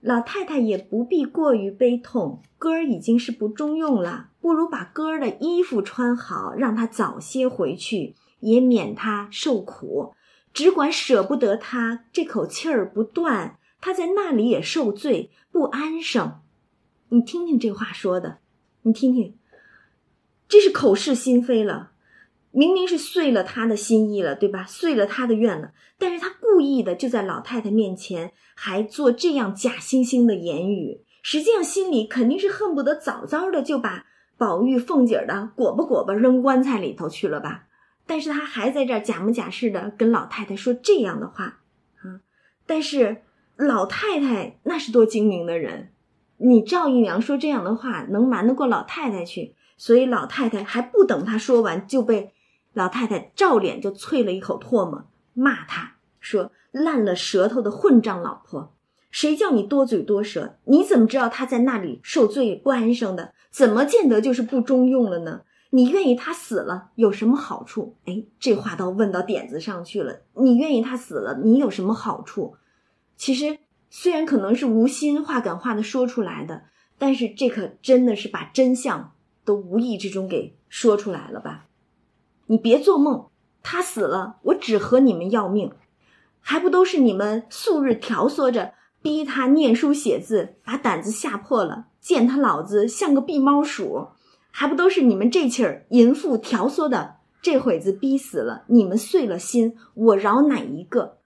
老太太也不必过于悲痛，哥儿已经是不中用了，不如把哥儿的衣服穿好，让他早些回去，也免他受苦。只管舍不得他这口气儿不断，他在那里也受罪不安生。你听听这话说的，你听听，这是口是心非了。明明是遂了他的心意了，对吧？遂了他的愿了，但是他故意的就在老太太面前还做这样假惺惺的言语，实际上心里肯定是恨不得早早的就把宝玉、凤姐的裹吧裹吧扔棺材里头去了吧。但是他还在这儿假模假式的跟老太太说这样的话，啊！但是老太太那是多精明的人，你赵姨娘说这样的话能瞒得过老太太去？所以老太太还不等他说完就被。老太太照脸就啐了一口唾沫，骂他说：“烂了舌头的混账老婆，谁叫你多嘴多舌？你怎么知道他在那里受罪不安生的？怎么见得就是不中用了呢？你愿意他死了有什么好处？哎，这话倒问到点子上去了。你愿意他死了，你有什么好处？其实虽然可能是无心话赶话的说出来的，但是这可真的是把真相都无意之中给说出来了吧？”你别做梦，他死了，我只和你们要命，还不都是你们素日挑唆着逼他念书写字，把胆子吓破了，见他老子像个避猫鼠，还不都是你们这气儿淫妇挑唆的？这会子逼死了，你们碎了心，我饶哪一个？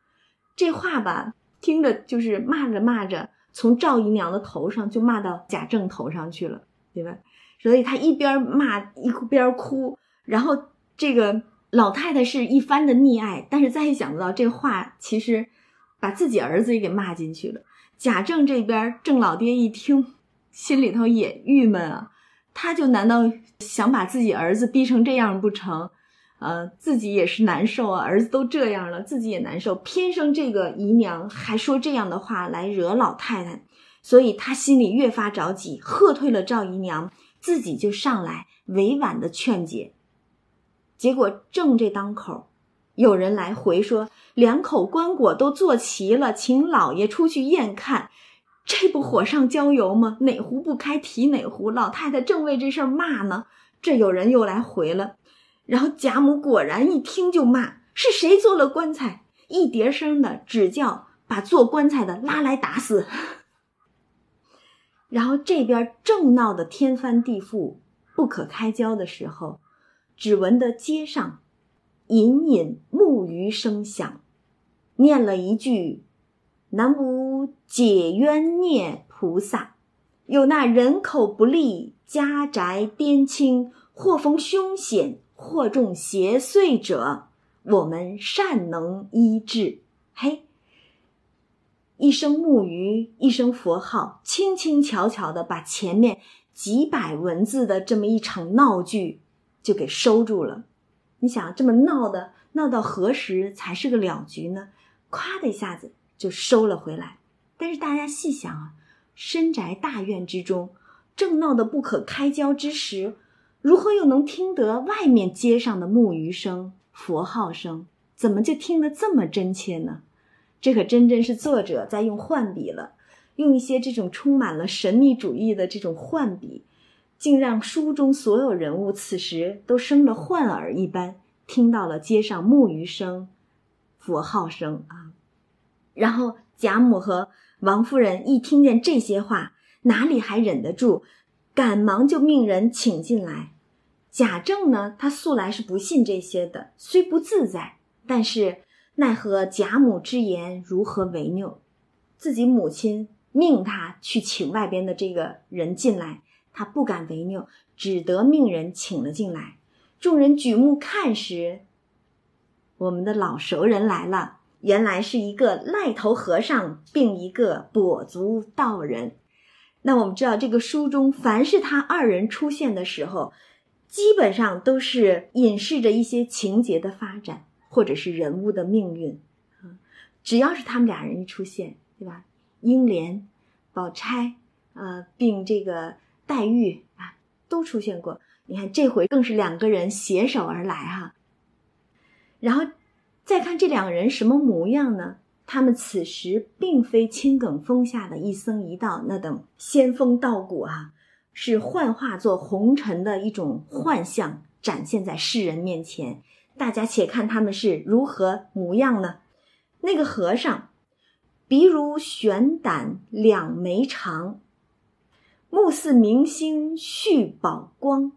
这话吧，听着就是骂着骂着，从赵姨娘的头上就骂到贾政头上去了，对吧？所以他一边骂一边哭，然后。这个老太太是一番的溺爱，但是再一想不到这话，其实把自己儿子也给骂进去了。贾政这边，郑老爹一听，心里头也郁闷啊。他就难道想把自己儿子逼成这样不成？呃，自己也是难受啊。儿子都这样了，自己也难受。偏生这个姨娘还说这样的话来惹老太太，所以他心里越发着急，喝退了赵姨娘，自己就上来委婉的劝解。结果正这当口，有人来回说两口棺椁都做齐了，请老爷出去验看，这不火上浇油吗？哪壶不开提哪壶，老太太正为这事儿骂呢。这有人又来回了，然后贾母果然一听就骂：是谁做了棺材？一叠声的只叫把做棺材的拉来打死。然后这边正闹得天翻地覆、不可开交的时候。只闻得街上隐隐木鱼声响，念了一句“南无解冤孽菩萨”，有那人口不利、家宅颠倾、或逢凶险、或中邪祟者，我们善能医治。嘿，一声木鱼，一声佛号，轻轻巧巧的把前面几百文字的这么一场闹剧。就给收住了，你想这么闹的，闹到何时才是个了局呢？咵的一下子就收了回来。但是大家细想啊，深宅大院之中，正闹得不可开交之时，如何又能听得外面街上的木鱼声、佛号声？怎么就听得这么真切呢？这可真真是作者在用幻笔了，用一些这种充满了神秘主义的这种幻笔。竟让书中所有人物此时都生了幻耳一般，听到了街上木鱼声、佛号声啊。然后贾母和王夫人一听见这些话，哪里还忍得住，赶忙就命人请进来。贾政呢，他素来是不信这些的，虽不自在，但是奈何贾母之言如何违拗？自己母亲命他去请外边的这个人进来，他不敢违拗，只得命人请了进来。众人举目看时，我们的老熟人来了。原来是一个赖头和尚，并一个跛足道人。那我们知道，这个书中凡是他二人出现的时候，基本上都是隐示着一些情节的发展，或者是人物的命运。只要是他们俩人一出现，对吧？英莲、宝钗，呃，并这个黛玉啊，都出现过。你看这回更是两个人携手而来哈，然后。再看这两个人什么模样呢？他们此时并非青埂峰下的一僧一道那等仙风道骨啊，是幻化作红尘的一种幻象，展现在世人面前。大家且看他们是如何模样呢？那个和尚，鼻如悬胆，两眉长，目似明星续宝光，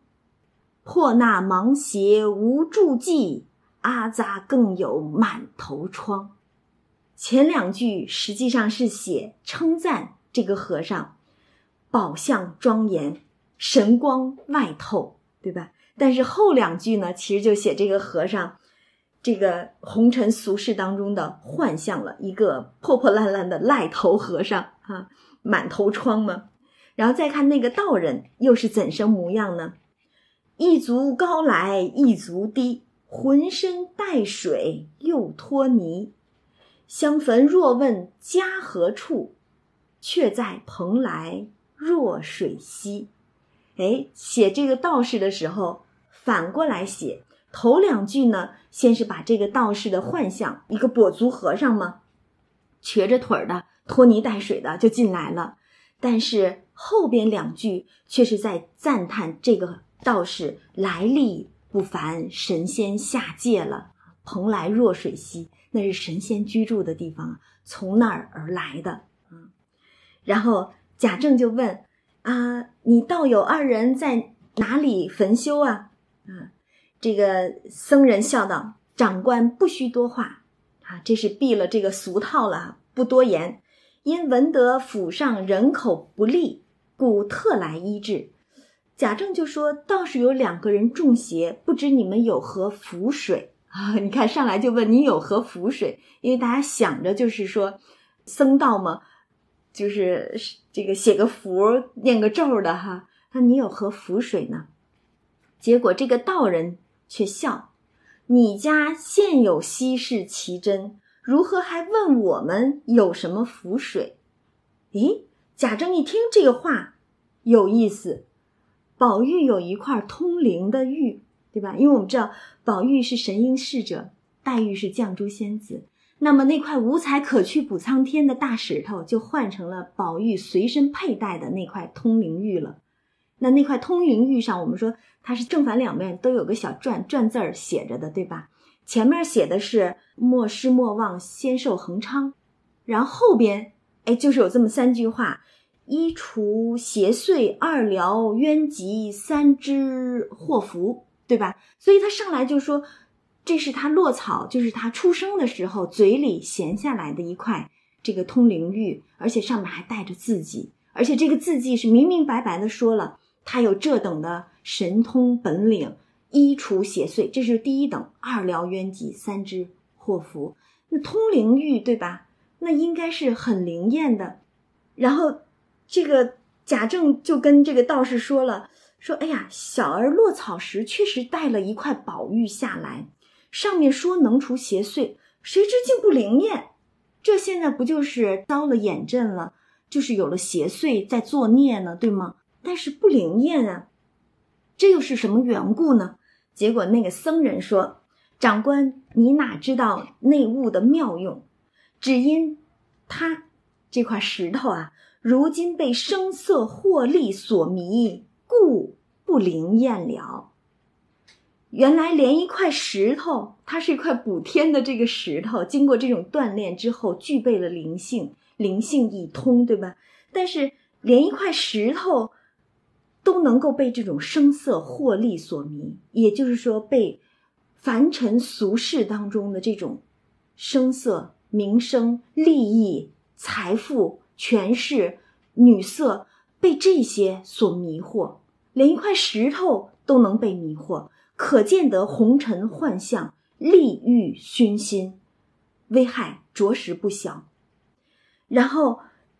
破那芒鞋无助迹。阿扎更有满头疮，前两句实际上是写称赞这个和尚，宝相庄严，神光外透，对吧？但是后两句呢，其实就写这个和尚，这个红尘俗世当中的幻象了，一个破破烂烂的赖头和尚啊，满头疮嘛。然后再看那个道人，又是怎生模样呢？一足高来一足低。浑身带水又脱泥，相逢若问家何处，却在蓬莱若水西。哎，写这个道士的时候，反过来写头两句呢，先是把这个道士的幻象，一个跛足和尚嘛，瘸着腿的，拖泥带水的就进来了。但是后边两句却是在赞叹这个道士来历。不凡神仙下界了，蓬莱若水溪，那是神仙居住的地方，从那儿而来的啊。然后贾政就问：“啊，你道友二人在哪里焚修啊？”啊，这个僧人笑道：“长官不需多话，啊，这是避了这个俗套了，不多言。因闻得府上人口不利，故特来医治。”贾政就说：“倒是有两个人中邪，不知你们有何符水 啊？你看上来就问你有何符水，因为大家想着就是说，僧道嘛，就是这个写个符、念个咒的哈。那你有何符水呢？结果这个道人却笑：你家现有稀世奇珍，如何还问我们有什么符水？咦，贾政一听这个话，有意思。”宝玉有一块通灵的玉，对吧？因为我们知道宝玉是神瑛侍者，黛玉是绛珠仙子。那么那块无才可去补苍天的大石头，就换成了宝玉随身佩戴的那块通灵玉了。那那块通灵玉上，我们说它是正反两面都有个小篆篆字儿写着的，对吧？前面写的是“莫失莫忘，仙寿恒昌”，然后后边哎，就是有这么三句话。一除邪祟，二疗冤疾，三知祸福，对吧？所以他上来就说，这是他落草，就是他出生的时候嘴里衔下来的一块这个通灵玉，而且上面还带着字迹，而且这个字迹是明明白白的说了，他有这等的神通本领，一除邪祟，这是第一等；二疗冤疾，三知祸福。那通灵玉，对吧？那应该是很灵验的，然后。这个贾政就跟这个道士说了，说：“哎呀，小儿落草时确实带了一块宝玉下来，上面说能除邪祟，谁知竟不灵验。这现在不就是遭了眼阵了，就是有了邪祟在作孽呢，对吗？但是不灵验啊，这又是什么缘故呢？”结果那个僧人说：“长官，你哪知道内物的妙用？只因他这块石头啊。”如今被声色获利所迷，故不灵验了。原来连一块石头，它是一块补天的这个石头，经过这种锻炼之后，具备了灵性，灵性已通，对吧？但是连一块石头都能够被这种声色获利所迷，也就是说，被凡尘俗世当中的这种声色、名声、利益、财富、权势、女色，被这些所迷惑，连一块石头都能被迷惑。可见得红尘幻象，利欲熏心，危害着实不小。然后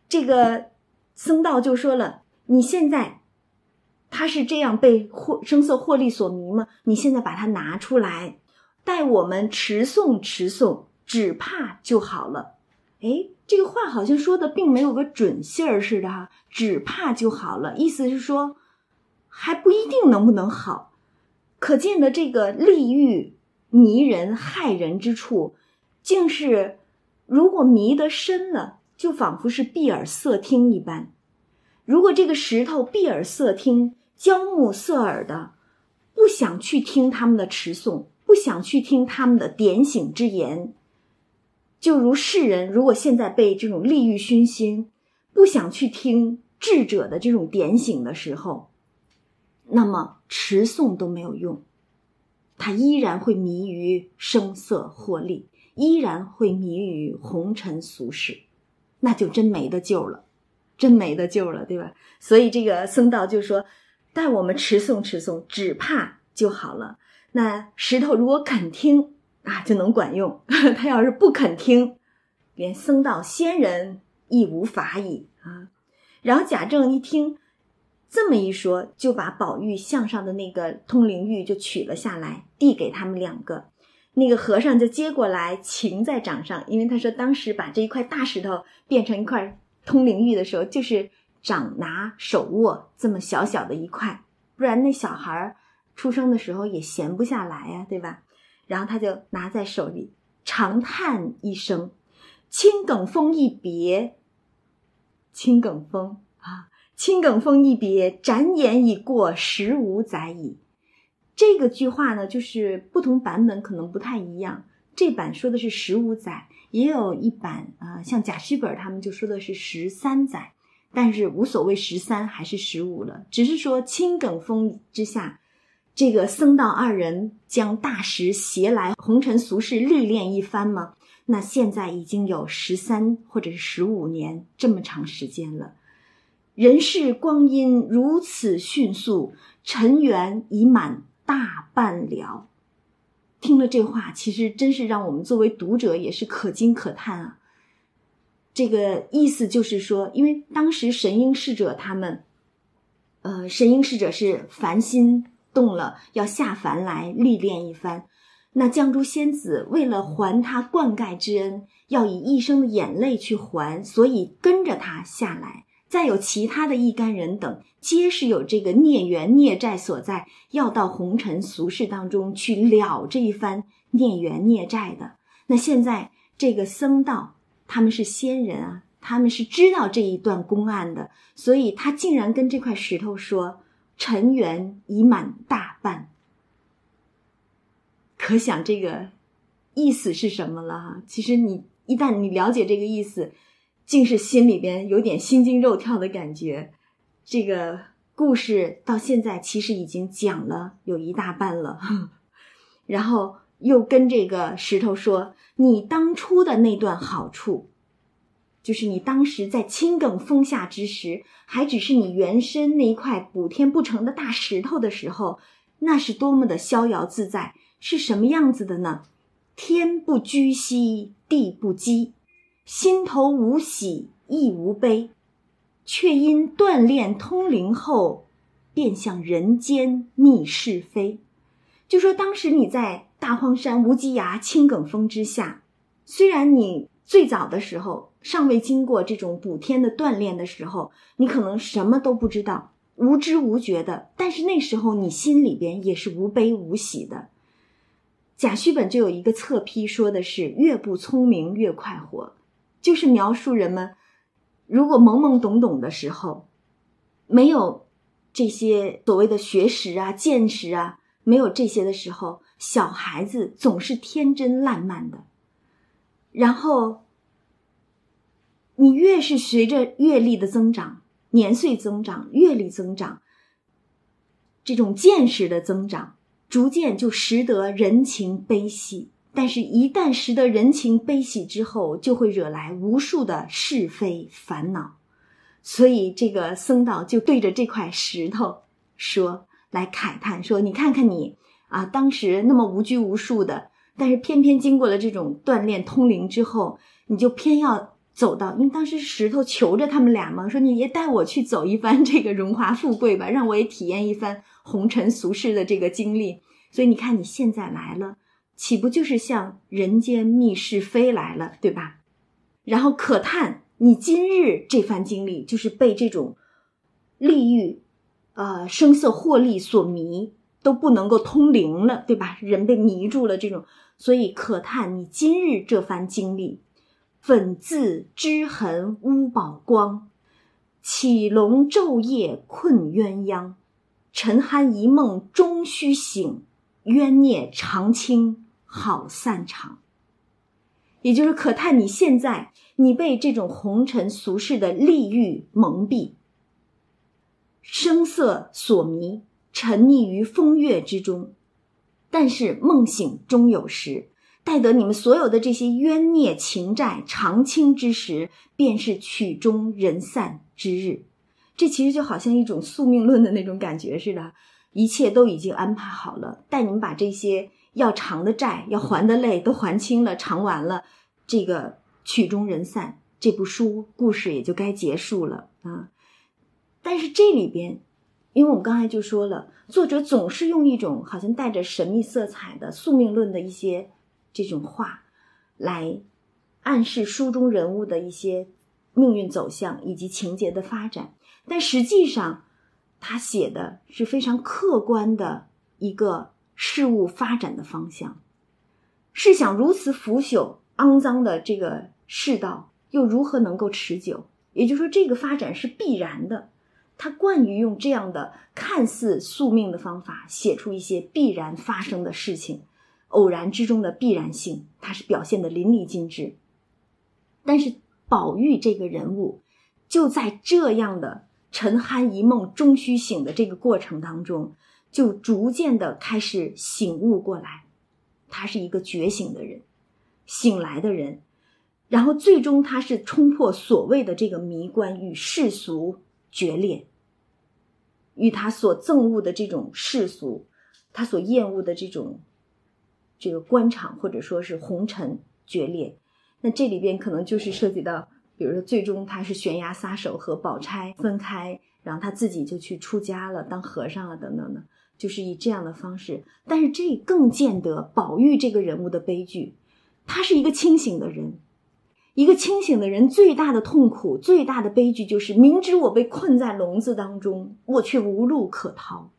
这个僧道就说了：“你现在他是这样被获声色获利所迷吗？你现在把它拿出来，待我们持诵持诵，只怕就好了。”哎，这个话好像说的并没有个准信儿似的哈，只怕就好了，意思是说还不一定能不能好。可见的这个利欲迷人害人之处，竟是如果迷得深了，就仿佛是闭耳塞听一般。如果这个石头闭耳塞听、焦目塞耳的，不想去听他们的持诵，不想去听他们的点醒之言，就如世人如果现在被这种利欲熏心，不想去听智者的这种点醒的时候。那么持诵都没有用，他依然会迷于声色获利，依然会迷于红尘俗世，那就真没得救了，真没得救了，对吧？所以这个僧道就说：“待我们持诵持诵，只怕就好了。那石头如果肯听啊，就能管用；他要是不肯听，连僧道仙人亦无法矣啊。”然后贾政一听。这么一说，就把宝玉项上的那个通灵玉就取了下来，递给他们两个。那个和尚就接过来，擎在掌上，因为他说当时把这一块大石头变成一块通灵玉的时候，就是掌拿手握这么小小的一块，不然那小孩出生的时候也闲不下来呀，对吧？然后他就拿在手里，长叹一声：“青埂峰一别，青埂峰啊。”青埂峰一别，展眼已过十五载矣。这个句话呢，就是不同版本可能不太一样。这版说的是十五载，也有一版啊，像贾诩本他们就说的是十三载。但是无所谓十三还是十五了，只是说青埂峰之下，这个僧道二人将大石携来，红尘俗世历练一番吗？那现在已经有十三或者是十五年这么长时间了。人世光阴如此迅速，尘缘已满大半了。听了这话，其实真是让我们作为读者也是可惊可叹啊。这个意思就是说，因为当时神瑛侍者他们，呃，神瑛侍者是凡心动了，要下凡来历练一番。那绛珠仙子为了还他灌溉之恩，要以一生的眼泪去还，所以跟着他下来。再有其他的一干人等，皆是有这个孽缘孽债所在，要到红尘俗世当中去了这一番孽缘孽债的。那现在这个僧道他们是仙人啊，他们是知道这一段公案的，所以他竟然跟这块石头说：“尘缘已满大半。”可想这个意思是什么了？其实你一旦你了解这个意思。竟是心里边有点心惊肉跳的感觉。这个故事到现在其实已经讲了有一大半了，然后又跟这个石头说：“你当初的那段好处，就是你当时在青埂峰下之时，还只是你原身那一块补天不成的大石头的时候，那是多么的逍遥自在，是什么样子的呢？天不居兮，地不羁。”心头无喜亦无悲，却因锻炼通灵后，便向人间觅是非。就说当时你在大荒山无稽崖青埂峰之下，虽然你最早的时候尚未经过这种补天的锻炼的时候，你可能什么都不知道，无知无觉的，但是那时候你心里边也是无悲无喜的。贾诩本就有一个侧批，说的是越不聪明越快活。就是描述人们，如果懵懵懂懂的时候，没有这些所谓的学识啊、见识啊，没有这些的时候，小孩子总是天真烂漫的。然后，你越是随着阅历的增长、年岁增长、阅历增长，这种见识的增长，逐渐就识得人情悲喜。但是，一旦识得人情悲喜之后，就会惹来无数的是非烦恼。所以，这个僧道就对着这块石头说：“来慨叹说，你看看你啊，当时那么无拘无束的。”但是偏偏经过了这种锻炼通灵之后，你就偏要走到，因为当时石头求着他们俩嘛，说你也带我去走一番这个荣华富贵吧，让我也体验一番红尘俗世的这个经历。所以你看你现在来了，岂不就是向人间觅是非来了，对吧？然后可叹你今日这番经历，就是被这种利欲、呃声色获利所迷，都不能够通灵了，对吧？人被迷住了，这种。所以可叹你今日这番经历，粉自织痕乌宝光，起龙昼夜困鸳鸯，沉酣一梦终须醒，冤孽长青好散场。也就是可叹你现在，你被这种红尘俗世的利欲蒙蔽，声色所迷，沉溺于风月之中。但是梦醒终有时，待得你们所有的这些冤孽情债偿清之时，便是曲终人散之日。这其实就好像一种宿命论的那种感觉似的，一切都已经安排好了，待你们把这些要偿的债、要还的泪都还清了、偿完了，这个曲终人散，这部书故事也就该结束了啊。但是这里边。因为我们刚才就说了，作者总是用一种好像带着神秘色彩的宿命论的一些这种话，来暗示书中人物的一些命运走向以及情节的发展。但实际上，他写的是非常客观的一个事物发展的方向。试想，如此腐朽肮脏的这个世道，又如何能够持久？也就是说，这个发展是必然的。他惯于用这样的看似宿命的方法写出一些必然发生的事情，偶然之中的必然性，他是表现的淋漓尽致。但是宝玉这个人物，就在这样的沉酣一梦终须醒的这个过程当中，就逐渐的开始醒悟过来，他是一个觉醒的人，醒来的人，然后最终他是冲破所谓的这个迷关与世俗。决裂，与他所憎恶的这种世俗，他所厌恶的这种这个官场或者说是红尘决裂。那这里边可能就是涉及到，比如说最终他是悬崖撒手和宝钗分开，然后他自己就去出家了，当和尚了等等的，就是以这样的方式。但是这更见得宝玉这个人物的悲剧，他是一个清醒的人。一个清醒的人最大的痛苦、最大的悲剧，就是明知我被困在笼子当中，我却无路可逃。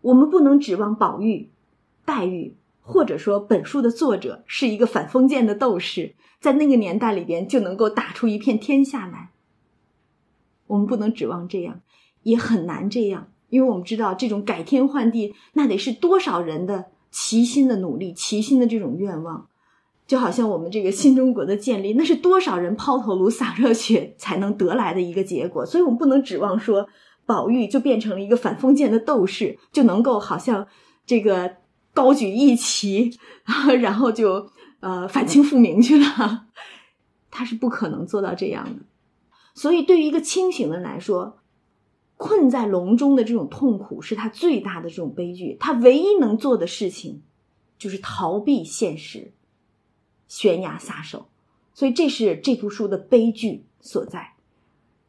我们不能指望宝玉、黛玉，或者说本书的作者是一个反封建的斗士，在那个年代里边就能够打出一片天下来。我们不能指望这样，也很难这样，因为我们知道这种改天换地，那得是多少人的齐心的努力、齐心的这种愿望。就好像我们这个新中国的建立，那是多少人抛头颅洒热血才能得来的一个结果，所以我们不能指望说宝玉就变成了一个反封建的斗士，就能够好像这个高举义旗，然后就呃反清复明去了，他是不可能做到这样的。所以，对于一个清醒的人来说，困在笼中的这种痛苦是他最大的这种悲剧，他唯一能做的事情就是逃避现实。悬崖撒手，所以这是这部书的悲剧所在。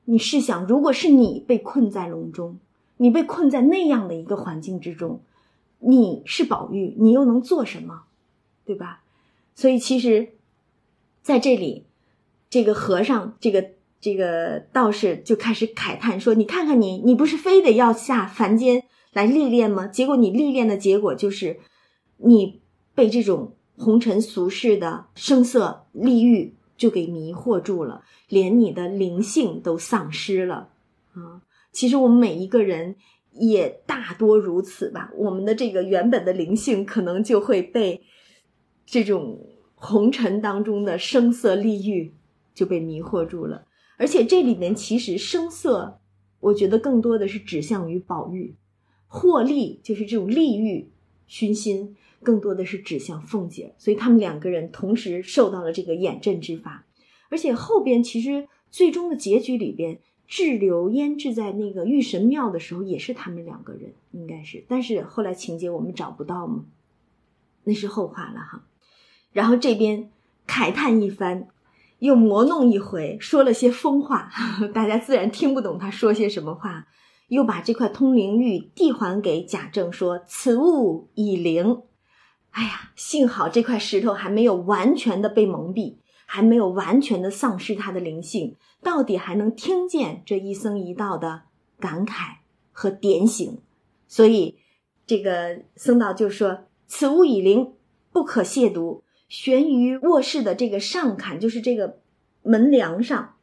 你试想，如果是你被困在笼中，你被困在那样的一个环境之中，你是宝玉，你又能做什么，对吧？所以其实，在这里，这个和尚，这个这个道士就开始慨叹说：“你看看你，你不是非得要下凡间来历练吗？结果你历练的结果就是你被这种。”红尘俗世的声色利欲就给迷惑住了，连你的灵性都丧失了啊！其实我们每一个人也大多如此吧。我们的这个原本的灵性可能就会被这种红尘当中的声色利欲就被迷惑住了。而且这里面其实声色，我觉得更多的是指向于宝玉，获利就是这种利欲熏心，更多的是指向凤姐。所以他们两个人同时受到了这个眼阵之法。而且后边其实最终的结局里边。滞留腌制在那个玉神庙的时候，也是他们两个人，应该是。但是后来情节我们找不到嘛，那是后话了哈。然后这边慨叹一番，又磨弄一回，说了些疯话，大家自然听不懂他说些什么话。又把这块通灵玉递还给贾政，说：“此物已灵。”哎呀，幸好这块石头还没有完全的被蒙蔽。还没有完全的丧失它的灵性，到底还能听见这一僧一道的感慨和点醒，所以这个僧道就说：“此物已灵，不可亵渎。”悬于卧室的这个上坎，就是这个门梁上，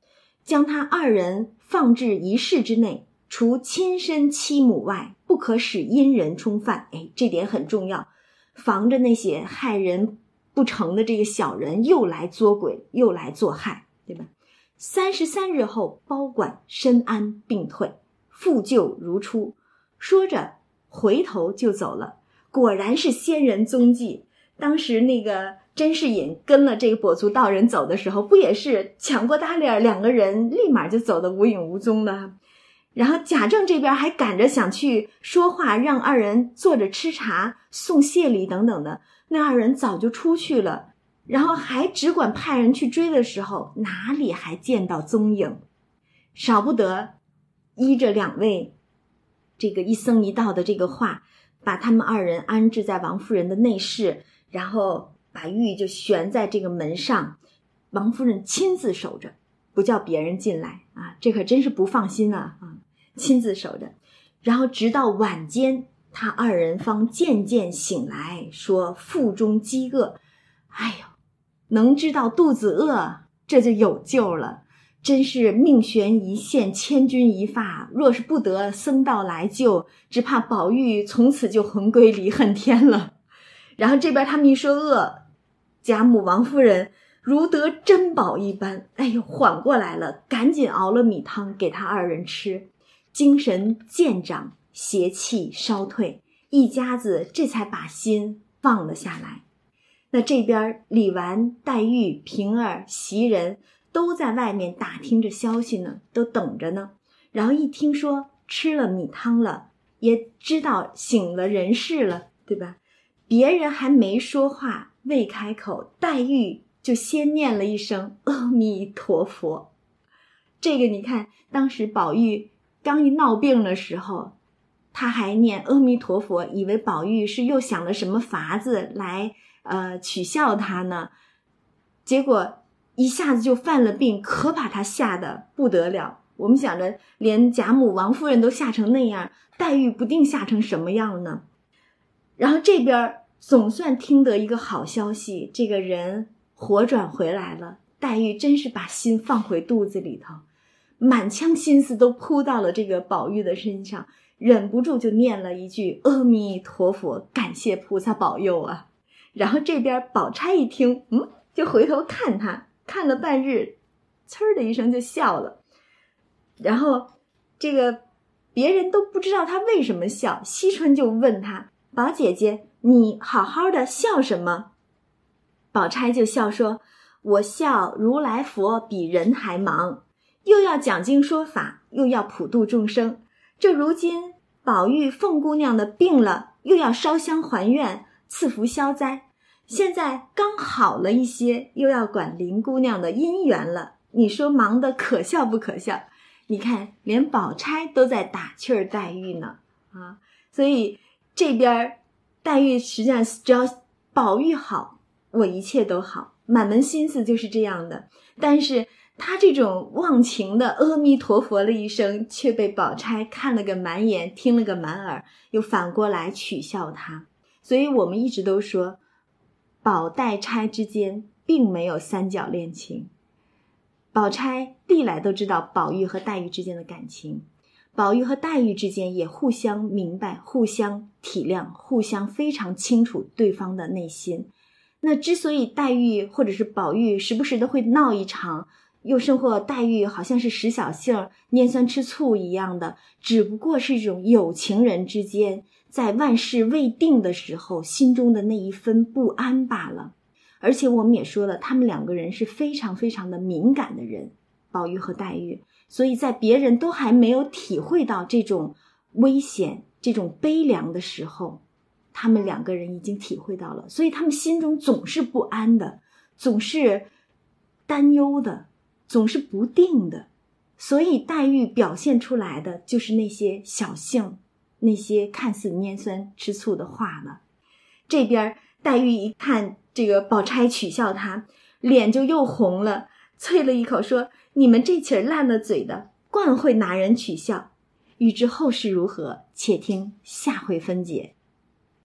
将他二人放置一室之内，除亲生妻母外，不可使阴人冲犯。哎，这点很重要，防着那些害人。不成的这个小人又来作鬼，又来作害，对吧？三十三日后，包管身安病退，复旧如初。说着，回头就走了。果然是仙人踪迹。当时那个甄士隐跟了这个跛足道人走的时候，不也是抢过搭脸，两个人立马就走得无影无踪了。然后贾政这边还赶着想去说话，让二人坐着吃茶、送谢礼等等的。那二人早就出去了，然后还只管派人去追的时候，哪里还见到踪影？少不得依着两位这个一僧一道的这个话，把他们二人安置在王夫人的内室，然后把玉就悬在这个门上，王夫人亲自守着，不叫别人进来啊！这可真是不放心啊！啊，亲自守着，然后直到晚间。他二人方渐渐醒来，说腹中饥饿，哎呦，能知道肚子饿，这就有救了。真是命悬一线，千钧一发。若是不得僧道来救，只怕宝玉从此就魂归离恨天了。然后这边他们一说饿，贾母、王夫人如得珍宝一般，哎呦，缓过来了，赶紧熬了米汤给他二人吃，精神渐长。邪气稍退，一家子这才把心放了下来。那这边李纨、黛玉、平儿、袭人都在外面打听着消息呢，都等着呢。然后一听说吃了米汤了，也知道醒了人事了，对吧？别人还没说话，未开口，黛玉就先念了一声“阿弥陀佛”。这个你看，当时宝玉刚一闹病的时候。他还念阿弥陀佛，以为宝玉是又想了什么法子来呃取笑他呢，结果一下子就犯了病，可把他吓得不得了。我们想着，连贾母、王夫人都吓成那样，黛玉不定吓成什么样呢？然后这边总算听得一个好消息，这个人活转回来了。黛玉真是把心放回肚子里头，满腔心思都扑到了这个宝玉的身上。忍不住就念了一句“阿弥陀佛”，感谢菩萨保佑啊！然后这边宝钗一听，嗯，就回头看他，看了半日，呲儿的一声就笑了。然后这个别人都不知道他为什么笑，惜春就问他：“宝姐姐，你好好的笑什么？”宝钗就笑说：“我笑如来佛比人还忙，又要讲经说法，又要普度众生。”这如今宝玉、凤姑娘的病了，又要烧香还愿、赐福消灾。现在刚好了一些，又要管林姑娘的姻缘了。你说忙得可笑不可笑？你看，连宝钗都在打趣儿黛玉呢啊！所以这边儿黛玉实际上只要宝玉好，我一切都好，满门心思就是这样的。但是。他这种忘情的阿弥陀佛了一声，却被宝钗看了个满眼，听了个满耳，又反过来取笑他。所以我们一直都说，宝黛钗之间并没有三角恋情。宝钗历来都知道宝玉和黛玉之间的感情，宝玉和黛玉之间也互相明白、互相体谅、互相非常清楚对方的内心。那之所以黛玉或者是宝玉时不时的会闹一场，又甚或黛玉好像是使小性、拈酸吃醋一样的，只不过是一种有情人之间在万事未定的时候心中的那一分不安罢了。而且我们也说了，他们两个人是非常非常的敏感的人，宝玉和黛玉，所以在别人都还没有体会到这种危险、这种悲凉的时候。他们两个人已经体会到了，所以他们心中总是不安的，总是担忧的，总是不定的。所以黛玉表现出来的就是那些小性，那些看似拈酸吃醋的话了。这边黛玉一看这个宝钗取笑她，脸就又红了，啐了一口说：“你们这起烂了嘴的，惯会拿人取笑。”欲知后事如何，且听下回分解。